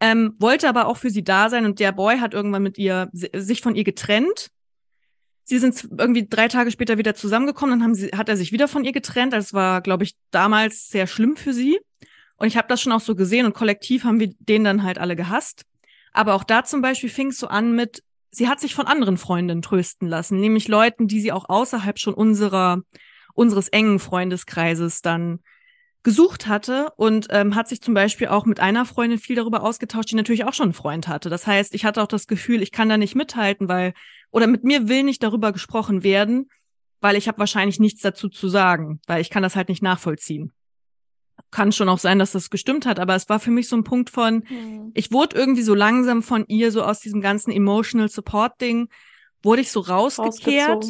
Speaker 1: Ähm, wollte aber auch für sie da sein und der Boy hat irgendwann mit ihr, si- sich von ihr getrennt. Sie sind irgendwie drei Tage später wieder zusammengekommen, dann haben sie, hat er sich wieder von ihr getrennt. Das war, glaube ich, damals sehr schlimm für sie. Und ich habe das schon auch so gesehen und kollektiv haben wir den dann halt alle gehasst. Aber auch da zum Beispiel fing es so an mit, sie hat sich von anderen Freundinnen trösten lassen, nämlich Leuten, die sie auch außerhalb schon unserer, unseres engen Freundeskreises dann gesucht hatte und ähm, hat sich zum Beispiel auch mit einer Freundin viel darüber ausgetauscht, die natürlich auch schon einen Freund hatte. Das heißt, ich hatte auch das Gefühl, ich kann da nicht mithalten, weil, oder mit mir will nicht darüber gesprochen werden, weil ich habe wahrscheinlich nichts dazu zu sagen, weil ich kann das halt nicht nachvollziehen. Kann schon auch sein, dass das gestimmt hat, aber es war für mich so ein Punkt von,
Speaker 2: Hm.
Speaker 1: ich wurde irgendwie so langsam von ihr, so aus diesem ganzen Emotional Support-Ding, wurde ich so rausgekehrt.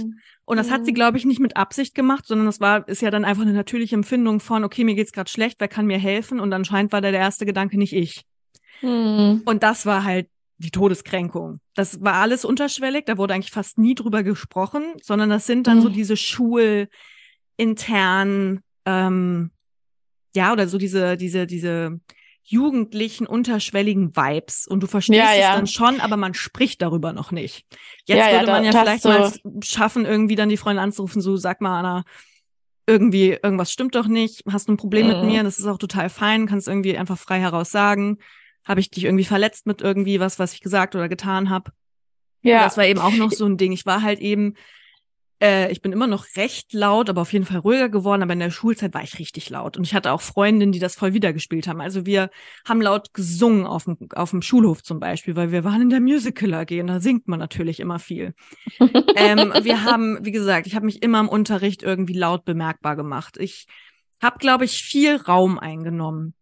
Speaker 1: Und das hat sie,
Speaker 2: Mhm.
Speaker 1: glaube ich, nicht mit Absicht gemacht, sondern das war, ist ja dann einfach eine natürliche Empfindung von, okay, mir geht's gerade schlecht, wer kann mir helfen? Und anscheinend war da der erste Gedanke nicht ich.
Speaker 2: Hm.
Speaker 1: Und das war halt die Todeskränkung. Das war alles unterschwellig, da wurde eigentlich fast nie drüber gesprochen, sondern das sind dann so
Speaker 2: Mhm.
Speaker 1: diese schulinternen, ähm, ja, oder so diese, diese, diese, jugendlichen, unterschwelligen Vibes und du verstehst
Speaker 2: Ja,
Speaker 1: es
Speaker 2: ja.
Speaker 1: dann schon, aber man spricht darüber noch nicht. Jetzt
Speaker 2: Ja,
Speaker 1: würde man
Speaker 2: da-
Speaker 1: ja vielleicht
Speaker 2: so-
Speaker 1: mal schaffen, irgendwie dann die Freundin anzurufen, so sag mal, Anna, irgendwie irgendwas stimmt doch nicht, hast du ein Problem mit
Speaker 2: Mhm.
Speaker 1: mir, das ist auch total fein, kannst irgendwie einfach frei heraus sagen, habe ich dich irgendwie verletzt mit irgendwie was, was ich gesagt oder getan habe.
Speaker 2: Ja.
Speaker 1: Das war eben auch noch so ein Ding. Ich war halt eben, äh, ich bin immer noch recht laut, aber auf jeden Fall ruhiger geworden. Aber in der Schulzeit war ich richtig laut. Und ich hatte auch Freundinnen, die das voll wiedergespielt haben. Also wir haben laut gesungen auf dem, auf dem Schulhof zum Beispiel, weil wir waren in der Musical AG und da singt man natürlich immer viel. *laughs* ähm, wir haben, wie gesagt, ich habe mich immer im Unterricht irgendwie laut bemerkbar gemacht. Ich habe, glaube ich, viel Raum eingenommen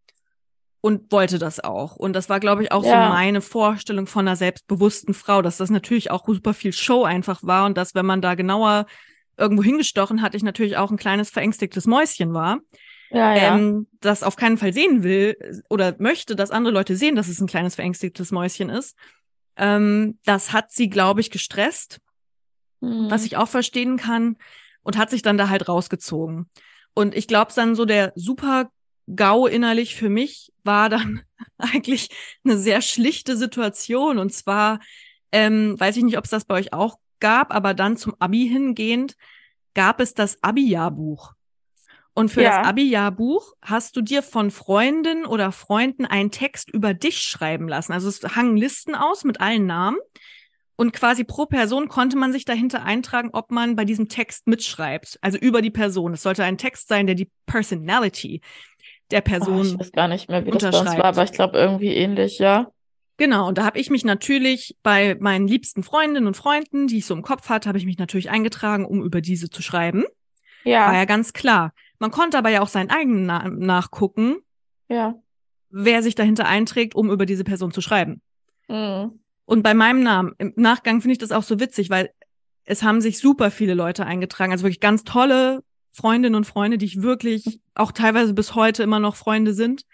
Speaker 1: und wollte das auch. Und das war, glaube ich, auch
Speaker 2: Ja.
Speaker 1: so meine Vorstellung von einer selbstbewussten Frau, dass das natürlich auch super viel Show einfach war und dass, wenn man da genauer irgendwo hingestochen hat, ich natürlich auch ein kleines verängstigtes Mäuschen war,
Speaker 2: ja, ja.
Speaker 1: ähm, das auf keinen Fall sehen will oder möchte, dass andere Leute sehen, dass es ein kleines verängstigtes Mäuschen ist. Ähm, das hat sie, glaube ich, gestresst
Speaker 2: Mhm.
Speaker 1: was ich auch verstehen kann, und hat sich dann da halt rausgezogen. Und ich glaube, dann so der super GAU innerlich für mich war dann *laughs* eigentlich eine sehr schlichte Situation. Und zwar, ähm, weiß ich nicht, ob es das bei euch auch gab, aber dann zum Abi hingehend gab es das Abi-Jahrbuch. Und für
Speaker 2: Ja.
Speaker 1: das Abi-Jahrbuch hast du dir von Freundinnen oder Freunden einen Text über dich schreiben lassen. Also es hangen Listen aus mit allen Namen. Und quasi pro Person konnte man sich dahinter eintragen, ob man bei diesem Text mitschreibt. Also über die Person. Es sollte ein Text sein, der die Personality der
Speaker 2: Oh,
Speaker 1: Person
Speaker 2: ich weiß gar nicht mehr, wie das bei uns war, aber ich glaube irgendwie ähnlich, ja.
Speaker 1: Genau, und da habe ich mich natürlich bei meinen liebsten Freundinnen und Freunden, die ich so im Kopf hatte, habe ich mich natürlich eingetragen, um über diese zu schreiben. War
Speaker 2: Ja,
Speaker 1: ja ganz klar. Man konnte aber ja auch seinen eigenen Namen nachgucken,
Speaker 2: ja.
Speaker 1: wer sich dahinter einträgt, um über diese Person zu schreiben.
Speaker 2: Mhm.
Speaker 1: Und bei meinem Namen, im Nachgang finde ich das auch so witzig, weil es haben sich super viele Leute eingetragen, also wirklich ganz tolle Freundinnen und Freunde, die ich wirklich auch teilweise bis heute immer noch Freunde sind.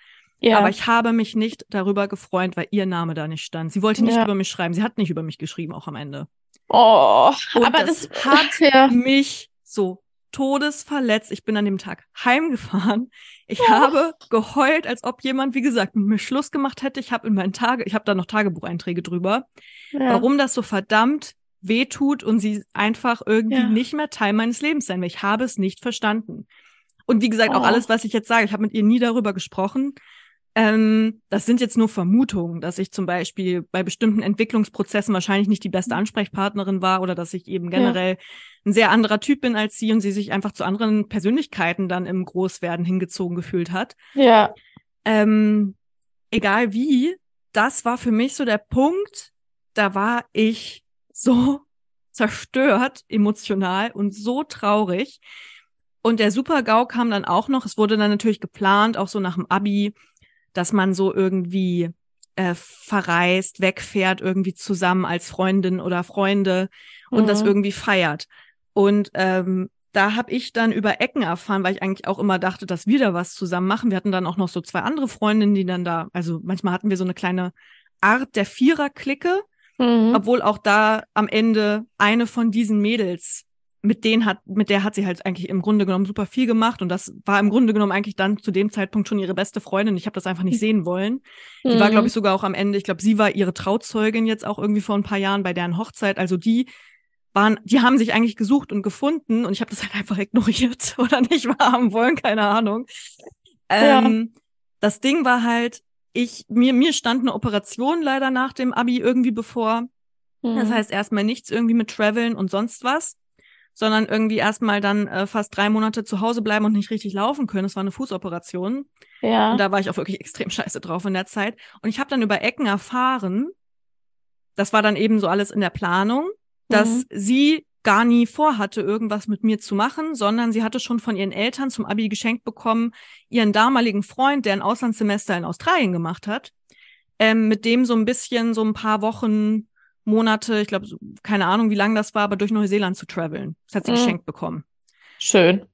Speaker 2: Ja.
Speaker 1: Aber ich habe mich nicht darüber gefreut, weil ihr Name da nicht stand. Sie wollte nicht
Speaker 2: Ja.
Speaker 1: über mich schreiben. Sie hat nicht über mich geschrieben, auch am Ende.
Speaker 2: oh,
Speaker 1: Und
Speaker 2: aber
Speaker 1: das
Speaker 2: das,
Speaker 1: hat *laughs*
Speaker 2: ja.
Speaker 1: mich so todesverletzt. Ich bin an dem Tag heimgefahren. Ich habe geheult, als ob jemand, wie gesagt, mit mir Schluss gemacht hätte. Ich habe in meinen Tage, ich habe da noch Tagebucheinträge drüber,
Speaker 2: ja.
Speaker 1: warum das so verdammt wehtut und sie einfach irgendwie
Speaker 2: Ja.
Speaker 1: nicht mehr Teil meines Lebens sein will. Ich habe es nicht verstanden. Und wie gesagt, auch
Speaker 2: Oh.
Speaker 1: alles, was ich jetzt sage, ich habe mit ihr nie darüber gesprochen. Ähm, das sind jetzt nur Vermutungen, dass ich zum Beispiel bei bestimmten Entwicklungsprozessen wahrscheinlich nicht die beste Ansprechpartnerin war oder dass ich eben generell ein sehr anderer Typ bin als sie und sie sich einfach zu anderen Persönlichkeiten dann im Großwerden hingezogen gefühlt hat.
Speaker 2: Ja,
Speaker 1: Ähm, egal wie, das war für mich so der Punkt, da war ich so *laughs* zerstört emotional und so traurig. Und der Super-GAU kam dann auch noch, es wurde dann natürlich geplant, auch so nach dem Abi, dass man so irgendwie äh, verreist, wegfährt, irgendwie zusammen als Freundin oder Freunde und das
Speaker 2: Mhm.
Speaker 1: irgendwie feiert. Und ähm, da habe ich dann über Ecken erfahren, weil ich eigentlich auch immer dachte, dass wir da was zusammen machen. Wir hatten dann auch noch so zwei andere Freundinnen, die dann da, also manchmal hatten wir so eine kleine Art der Vierer-Clique,
Speaker 2: Mhm.
Speaker 1: obwohl auch da am Ende eine von diesen Mädels, mit denen hat, mit der hat sie halt eigentlich im Grunde genommen super viel gemacht und das war im Grunde genommen eigentlich dann zu dem Zeitpunkt schon ihre beste Freundin. Ich habe das einfach nicht sehen wollen. Die war, glaube ich, sogar auch am Ende, ich glaube, sie war ihre Trauzeugin jetzt auch irgendwie vor ein paar Jahren bei deren Hochzeit. Also die waren, die haben sich eigentlich gesucht und gefunden und ich habe das halt einfach ignoriert *laughs* oder nicht wahrhaben wollen, keine Ahnung. Ähm, Das Ding war halt, ich, mir, mir stand eine Operation leider nach dem Abi irgendwie bevor.
Speaker 2: Mhm.
Speaker 1: Das heißt erstmal nichts irgendwie mit Traveln und sonst was, sondern irgendwie erstmal dann äh, fast drei Monate zu Hause bleiben und nicht richtig laufen können. Das war eine Fußoperation.
Speaker 2: ja.
Speaker 1: Und da war ich auch wirklich *laughs* extrem scheiße drauf in der Zeit. Und ich habe dann über Ecken erfahren, das war dann eben so alles in der Planung, dass
Speaker 2: Mhm.
Speaker 1: sie gar nie vorhatte, irgendwas mit mir zu machen, sondern sie hatte schon von ihren Eltern zum Abi geschenkt bekommen, ihren damaligen Freund, der ein Auslandssemester in Australien gemacht hat, ähm, mit dem so ein bisschen so ein paar Wochen, Monate, ich glaube, keine Ahnung, wie lang das war, aber durch Neuseeland zu traveln. Das hat sie
Speaker 2: Mhm.
Speaker 1: geschenkt bekommen.
Speaker 2: Schön.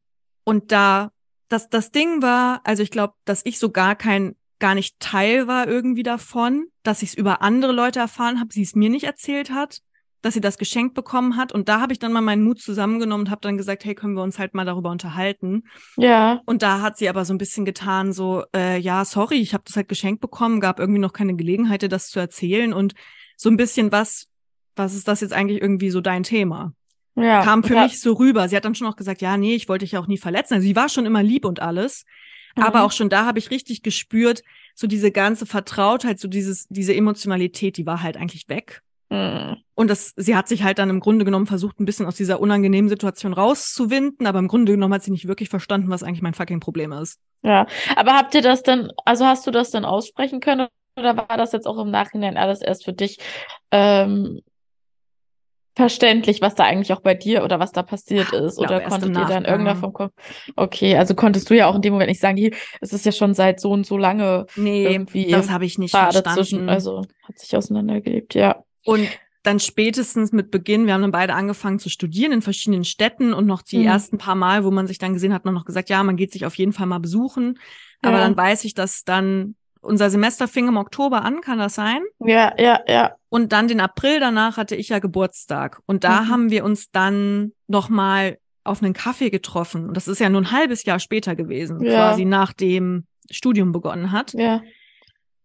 Speaker 1: Und da, das, das Ding war, also ich glaube, dass ich so gar kein, gar nicht Teil war irgendwie davon, dass ich es über andere Leute erfahren habe, sie es mir nicht erzählt hat. Dass sie das geschenkt bekommen hat. Und da habe ich dann mal meinen Mut zusammengenommen und habe dann gesagt, hey, können wir uns halt mal darüber unterhalten.
Speaker 2: Ja.
Speaker 1: Und da hat sie aber so ein bisschen getan, so, äh, ja, sorry, ich habe das halt geschenkt bekommen, gab irgendwie noch keine Gelegenheit, dir das zu erzählen. Und so ein bisschen, was, was ist das jetzt eigentlich irgendwie so dein Thema?
Speaker 2: Ja.
Speaker 1: Kam für
Speaker 2: ja.
Speaker 1: mich so rüber. Sie hat dann schon auch gesagt, ja, nee, ich wollte dich ja auch nie verletzen. Also sie war schon immer lieb und alles. Aber
Speaker 2: Mhm.
Speaker 1: auch schon da habe ich richtig gespürt, so diese ganze Vertrautheit, so dieses, diese Emotionalität, die war halt eigentlich weg.
Speaker 2: Mhm.
Speaker 1: Und das, sie hat sich halt dann im Grunde genommen versucht, ein bisschen aus dieser unangenehmen Situation rauszuwinden, aber im Grunde genommen hat sie nicht wirklich verstanden, was eigentlich mein fucking Problem ist.
Speaker 2: Ja. Aber habt ihr das denn, also hast du das denn aussprechen können oder war das jetzt auch im Nachhinein alles erst für dich ähm, verständlich, was da eigentlich auch bei dir oder was da passiert ist? Oder konntet ihr da in irgendeiner
Speaker 1: Nachgang.
Speaker 2: Form kommen? Okay, also konntest du ja auch in dem Moment nicht sagen, hier, es ist ja schon seit so und so lange
Speaker 1: Nee,
Speaker 2: irgendwie
Speaker 1: das habe ich nicht verstanden.
Speaker 2: also hat sich auseinandergelebt, ja.
Speaker 1: Und dann spätestens mit Beginn, wir haben dann beide angefangen zu studieren in verschiedenen Städten und noch die
Speaker 2: Mhm.
Speaker 1: ersten paar Mal, wo man sich dann gesehen hat, noch gesagt, ja, man geht sich auf jeden Fall mal besuchen. Aber
Speaker 2: Ja.
Speaker 1: dann weiß ich, dass dann unser Semester fing im Oktober an, kann das sein?
Speaker 2: Ja, ja, ja.
Speaker 1: Und dann den April danach hatte ich ja Geburtstag. Und da
Speaker 2: Mhm.
Speaker 1: haben wir uns dann noch mal auf einen Kaffee getroffen. Und das ist ja nur ein halbes Jahr später gewesen,
Speaker 2: Ja.
Speaker 1: quasi nachdem Studium begonnen hat.
Speaker 2: Ja.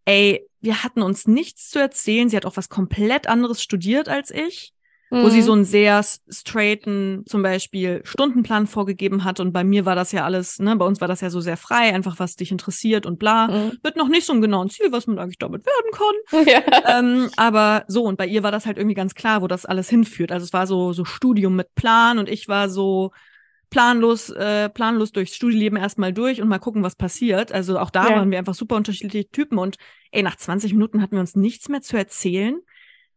Speaker 1: Ey, wir hatten uns nichts zu erzählen. Sie hat auch was komplett anderes studiert als ich, wo sie
Speaker 2: Mhm.
Speaker 1: so einen sehr straighten, zum Beispiel Stundenplan vorgegeben hat. Und bei mir war das ja alles, ne, bei uns war das ja so sehr frei, einfach was dich interessiert und bla.
Speaker 2: Mhm.
Speaker 1: Mit noch nicht so einem genauen Ziel, was man eigentlich damit werden kann. *laughs*
Speaker 2: Ja.
Speaker 1: ähm, aber so, und bei ihr war das halt irgendwie ganz klar, wo das alles hinführt. Also es war so, so Studium mit Plan und ich war so planlos, äh, planlos durchs Studieleben erstmal durch und mal gucken, was passiert. Also auch da
Speaker 2: Ja.
Speaker 1: waren wir einfach super unterschiedliche Typen und ey, nach 20 Minuten hatten wir uns nichts mehr zu erzählen.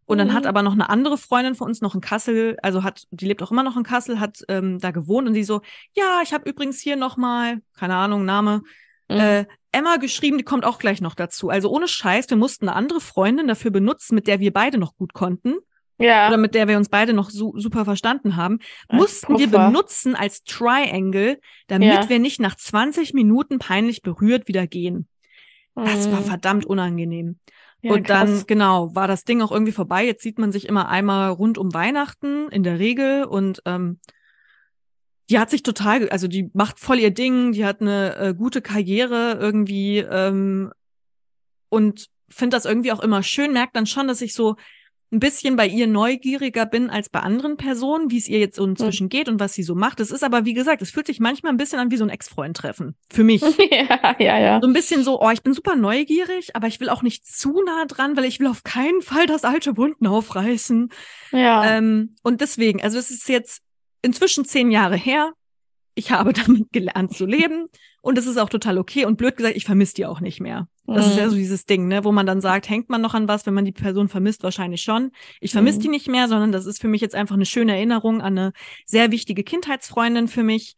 Speaker 1: Und dann
Speaker 2: Mhm.
Speaker 1: hat aber noch eine andere Freundin von uns noch in Kassel, also hat, die lebt auch immer noch in Kassel, hat ähm, da gewohnt und die so, ja, ich habe übrigens hier noch mal, keine Ahnung, Name,
Speaker 2: Mhm.
Speaker 1: äh, Emma geschrieben, die kommt auch gleich noch dazu. Also ohne Scheiß, wir mussten eine andere Freundin dafür benutzen, mit der wir beide noch gut konnten
Speaker 2: ja.
Speaker 1: oder mit der wir uns beide noch su super verstanden haben,
Speaker 2: Als
Speaker 1: mussten wir
Speaker 2: Puffer.
Speaker 1: benutzen als Triangle, damit
Speaker 2: Ja.
Speaker 1: wir nicht nach 20 Minuten peinlich berührt wieder gehen. Das war
Speaker 2: Mhm.
Speaker 1: verdammt unangenehm.
Speaker 2: Ja,
Speaker 1: und dann,
Speaker 2: krass.
Speaker 1: genau, war das Ding auch irgendwie vorbei. Jetzt sieht man sich immer einmal rund um Weihnachten in der Regel und ähm, die hat sich total, also die macht voll ihr Ding, die hat eine äh, gute Karriere irgendwie ähm, und finde das irgendwie auch immer schön, merkt dann schon, dass ich so ein bisschen bei ihr neugieriger bin als bei anderen Personen, wie es ihr jetzt so inzwischen geht und was sie so macht. Es ist aber, wie gesagt, es fühlt sich manchmal ein bisschen an wie so ein Ex-Freund-Treffen. Für mich. *laughs*
Speaker 2: ja, ja, ja.
Speaker 1: So ein bisschen so, oh, ich bin super neugierig, aber ich will auch nicht zu nah dran, weil ich will auf keinen Fall das alte Wunden aufreißen.
Speaker 2: Ja.
Speaker 1: Ähm, und deswegen, also es ist jetzt inzwischen zehn Jahre her. Ich habe *laughs* damit gelernt zu leben und es ist auch total okay. Und blöd gesagt, ich vermisse die auch nicht mehr. Das ist ja
Speaker 2: Mhm.
Speaker 1: so dieses Ding, ne, wo man dann sagt, hängt man noch an was, wenn man die Person vermisst, wahrscheinlich schon. Ich vermisse
Speaker 2: Mhm.
Speaker 1: die nicht mehr, sondern das ist für mich jetzt einfach eine schöne Erinnerung an eine sehr wichtige Kindheitsfreundin für mich.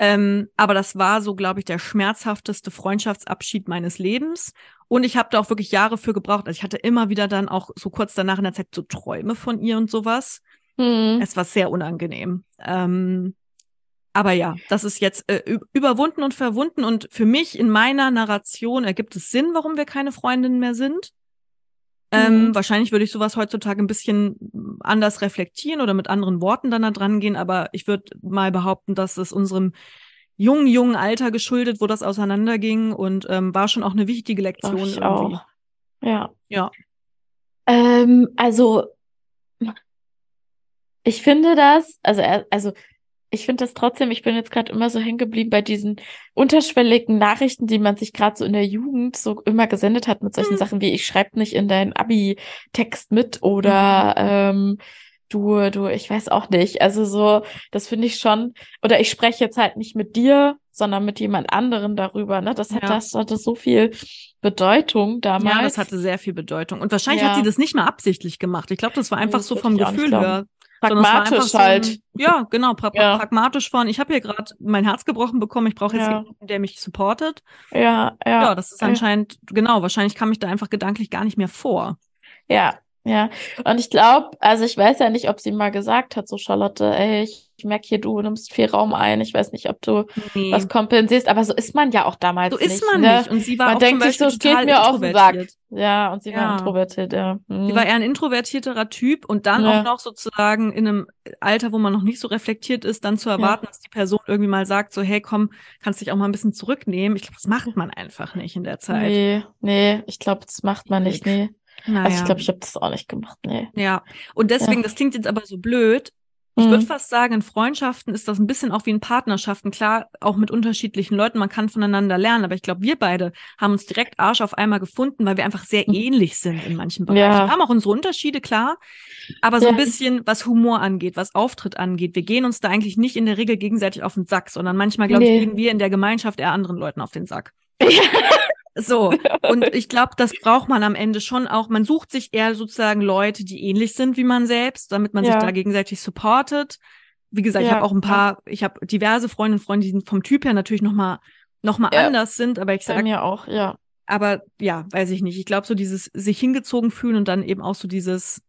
Speaker 1: Ähm, aber das war so, glaube ich, der schmerzhafteste Freundschaftsabschied meines Lebens. Und ich habe da auch wirklich Jahre für gebraucht. Also ich hatte immer wieder dann auch so kurz danach in der Zeit so Träume von ihr und sowas.
Speaker 2: Mhm.
Speaker 1: Es war sehr unangenehm. Ähm, aber ja, das ist jetzt äh, überwunden und verwunden. Und für mich in meiner Narration ergibt es Sinn, warum wir keine Freundinnen mehr sind. Ähm,
Speaker 2: Mhm.
Speaker 1: Wahrscheinlich würde ich sowas heutzutage ein bisschen anders reflektieren oder mit anderen Worten dann da dran gehen. Aber ich würde mal behaupten, dass es unserem jungen, jungen Alter geschuldet, wo das auseinanderging und ähm, war schon auch eine wichtige Lektion
Speaker 2: ich
Speaker 1: irgendwie.
Speaker 2: auch. Ja.
Speaker 1: Ja.
Speaker 2: Ähm, also, ich finde das, also, also, ich finde das trotzdem, ich bin jetzt gerade immer so hängen geblieben bei diesen unterschwelligen Nachrichten, die man sich gerade so in der Jugend so immer gesendet hat mit solchen
Speaker 1: Mhm.
Speaker 2: Sachen wie, ich schreibe nicht in deinen Abi-Text mit oder ähm, du, du, ich weiß auch nicht. Also so, das finde ich schon, oder ich spreche jetzt halt nicht mit dir, sondern mit jemand anderem darüber, ne? Das hat,
Speaker 1: Ja.
Speaker 2: das hatte so viel Bedeutung damals.
Speaker 1: Ja, das hatte sehr viel Bedeutung. Und wahrscheinlich hat
Speaker 2: Ja.
Speaker 1: sie das nicht mal absichtlich gemacht. Ich glaube, das war einfach
Speaker 2: das
Speaker 1: so vom Gefühl her.
Speaker 2: Pragmatisch
Speaker 1: so ein-
Speaker 2: halt.
Speaker 1: Ja, genau, pra
Speaker 2: Ja.
Speaker 1: pragmatisch von, ich habe hier gerade mein Herz gebrochen bekommen, ich brauche jetzt
Speaker 2: Ja.
Speaker 1: jemanden, der mich supportet.
Speaker 2: Ja,
Speaker 1: Ja,
Speaker 2: ja,
Speaker 1: das ist anscheinend, genau, wahrscheinlich kam ich da einfach gedanklich gar nicht mehr vor.
Speaker 2: ja. Ja, und ich glaube, also ich weiß ja nicht, ob sie mal gesagt hat, so Charlotte, ey, ich, ich merke hier, du nimmst viel Raum ein. Ich weiß nicht, ob du
Speaker 1: Nee.
Speaker 2: was kompensierst, aber so ist man ja auch damals
Speaker 1: So ist
Speaker 2: nicht,
Speaker 1: man
Speaker 2: ne?
Speaker 1: nicht. Und sie war
Speaker 2: Man
Speaker 1: auch
Speaker 2: denkt sich so, steht mir auf den Sack. Ja, und sie war
Speaker 1: Ja.
Speaker 2: introvertiert, ja.
Speaker 1: Sie
Speaker 2: Mhm.
Speaker 1: war eher ein introvertierterer Typ und dann
Speaker 2: Ja.
Speaker 1: auch noch sozusagen in einem Alter, wo man noch nicht so reflektiert ist, dann zu erwarten, dass die Person irgendwie mal sagt, so, hey, komm, kannst dich auch mal ein bisschen zurücknehmen. Ich glaube, das macht man einfach nicht in der Zeit.
Speaker 2: Nee, nee, ich glaube, das macht man nicht, nee.
Speaker 1: Naja.
Speaker 2: Also ich glaube, ich habe das auch nicht gemacht, nee.
Speaker 1: ja. Und deswegen,
Speaker 2: Ja.
Speaker 1: das klingt jetzt aber so blöd. Ich
Speaker 2: Mhm.
Speaker 1: würde fast sagen, in Freundschaften ist das ein bisschen auch wie in Partnerschaften. Klar, auch mit unterschiedlichen Leuten, man kann voneinander lernen. Aber ich glaube, wir beide haben uns direkt Arsch auf einmal gefunden, weil wir einfach sehr
Speaker 2: Mhm.
Speaker 1: ähnlich sind in manchen Bereichen.
Speaker 2: Ja.
Speaker 1: Wir haben auch unsere Unterschiede, klar. Aber so ein
Speaker 2: Ja.
Speaker 1: bisschen, was Humor angeht, was Auftritt angeht. Wir gehen uns da eigentlich nicht in der Regel gegenseitig auf den Sack, sondern manchmal, glaube ich,
Speaker 2: Nee.
Speaker 1: gehen wir in der Gemeinschaft eher anderen Leuten auf den Sack. *laughs* *laughs* So, und *laughs* ich glaube, das braucht man am Ende schon auch. Man sucht sich eher sozusagen Leute, die ähnlich sind wie man selbst, damit man
Speaker 2: Ja.
Speaker 1: sich da gegenseitig supportet. Wie gesagt, ich
Speaker 2: Ja,
Speaker 1: habe auch ein paar, ich habe diverse Freundinnen und Freunde, die vom Typ her natürlich nochmal noch mal
Speaker 2: Ja.
Speaker 1: anders sind, aber ich
Speaker 2: Bei
Speaker 1: sag,
Speaker 2: mir auch, ja.
Speaker 1: aber ja, weiß ich nicht. Ich glaube, so dieses sich hingezogen fühlen und dann eben auch so dieses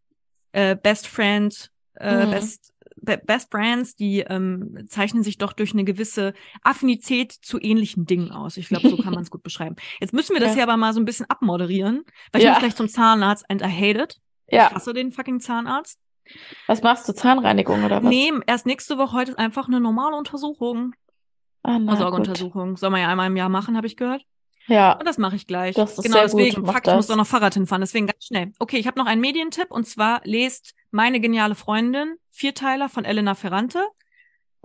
Speaker 1: äh, Best Friend, äh,
Speaker 2: Mhm.
Speaker 1: Best, Be Best Friends, die ähm, zeichnen sich doch durch eine gewisse Affinität zu ähnlichen Dingen aus. Ich glaube, so kann man es gut beschreiben. Jetzt müssen wir das
Speaker 2: Ja.
Speaker 1: hier aber mal so ein bisschen abmoderieren, weil ich
Speaker 2: Ja.
Speaker 1: muss gleich zum Zahnarzt and I hate it. Ich
Speaker 2: Ja.
Speaker 1: hasse den fucking Zahnarzt.
Speaker 2: Was machst du? Zahnreinigung oder was?
Speaker 1: Nee, erst nächste Woche, heute ist einfach eine normale Untersuchung.
Speaker 2: Ah, na.
Speaker 1: Vorsorgeuntersuchung. Soll man ja einmal im Jahr machen, habe ich gehört.
Speaker 2: Ja.
Speaker 1: Und das mache ich gleich.
Speaker 2: Das ist
Speaker 1: genau
Speaker 2: sehr gut.
Speaker 1: deswegen.
Speaker 2: Mach
Speaker 1: Fuck, ich muss doch noch Fahrrad hinfahren. Deswegen ganz schnell. Okay, ich habe noch einen Medientipp und zwar lest Meine geniale Freundin, Vierteiler von Elena Ferrante.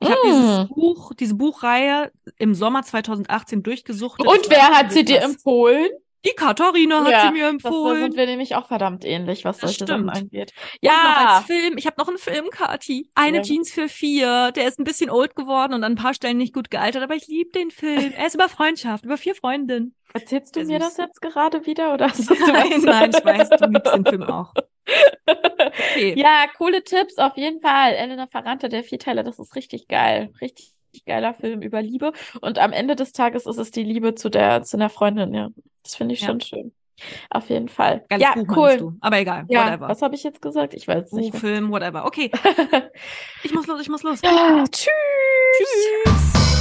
Speaker 1: Ich habe
Speaker 2: Mm.
Speaker 1: dieses Buch, diese Buchreihe im Sommer 2018 durchgesuchtet.
Speaker 2: Und wer hat sie dir empfohlen?
Speaker 1: Die Katharina hat
Speaker 2: Ja,
Speaker 1: sie mir
Speaker 2: Das, da
Speaker 1: empfohlen.
Speaker 2: sind wir nämlich auch verdammt ähnlich, was
Speaker 1: Das
Speaker 2: solche Sachen
Speaker 1: stimmt.
Speaker 2: angeht.
Speaker 1: Und noch
Speaker 2: Ja.
Speaker 1: als Film. Ich habe noch einen Film, Kati. Eine
Speaker 2: Ja.
Speaker 1: Jeans für vier. Der ist ein bisschen old geworden und an ein paar Stellen nicht gut gealtert, aber ich liebe den Film. Er ist über Freundschaft, über vier Freundinnen.
Speaker 2: Erzählst du
Speaker 1: Sehr
Speaker 2: mir das jetzt gerade wieder oder hast du
Speaker 1: Nein, nein, *laughs* ich weiß, du liebst den Film auch. *laughs* Okay.
Speaker 2: Ja, coole Tipps auf jeden Fall. Elena Ferrante, der Vierteiler, das ist richtig geil. Richtig geiler Film über Liebe. Und am Ende des Tages ist es die Liebe zu der, zu einer Freundin, ja. Das finde ich
Speaker 1: Ja.
Speaker 2: schon schön. Auf jeden Fall.
Speaker 1: Geiles
Speaker 2: ja,
Speaker 1: Buch,
Speaker 2: cool.
Speaker 1: du. Aber egal,
Speaker 2: Ja,
Speaker 1: whatever.
Speaker 2: was habe ich jetzt gesagt? Ich weiß
Speaker 1: Buch,
Speaker 2: nicht.
Speaker 1: Film, whatever. Okay, *laughs* ich muss los, ich muss los.
Speaker 2: ja, tschüss.
Speaker 1: Tschüss.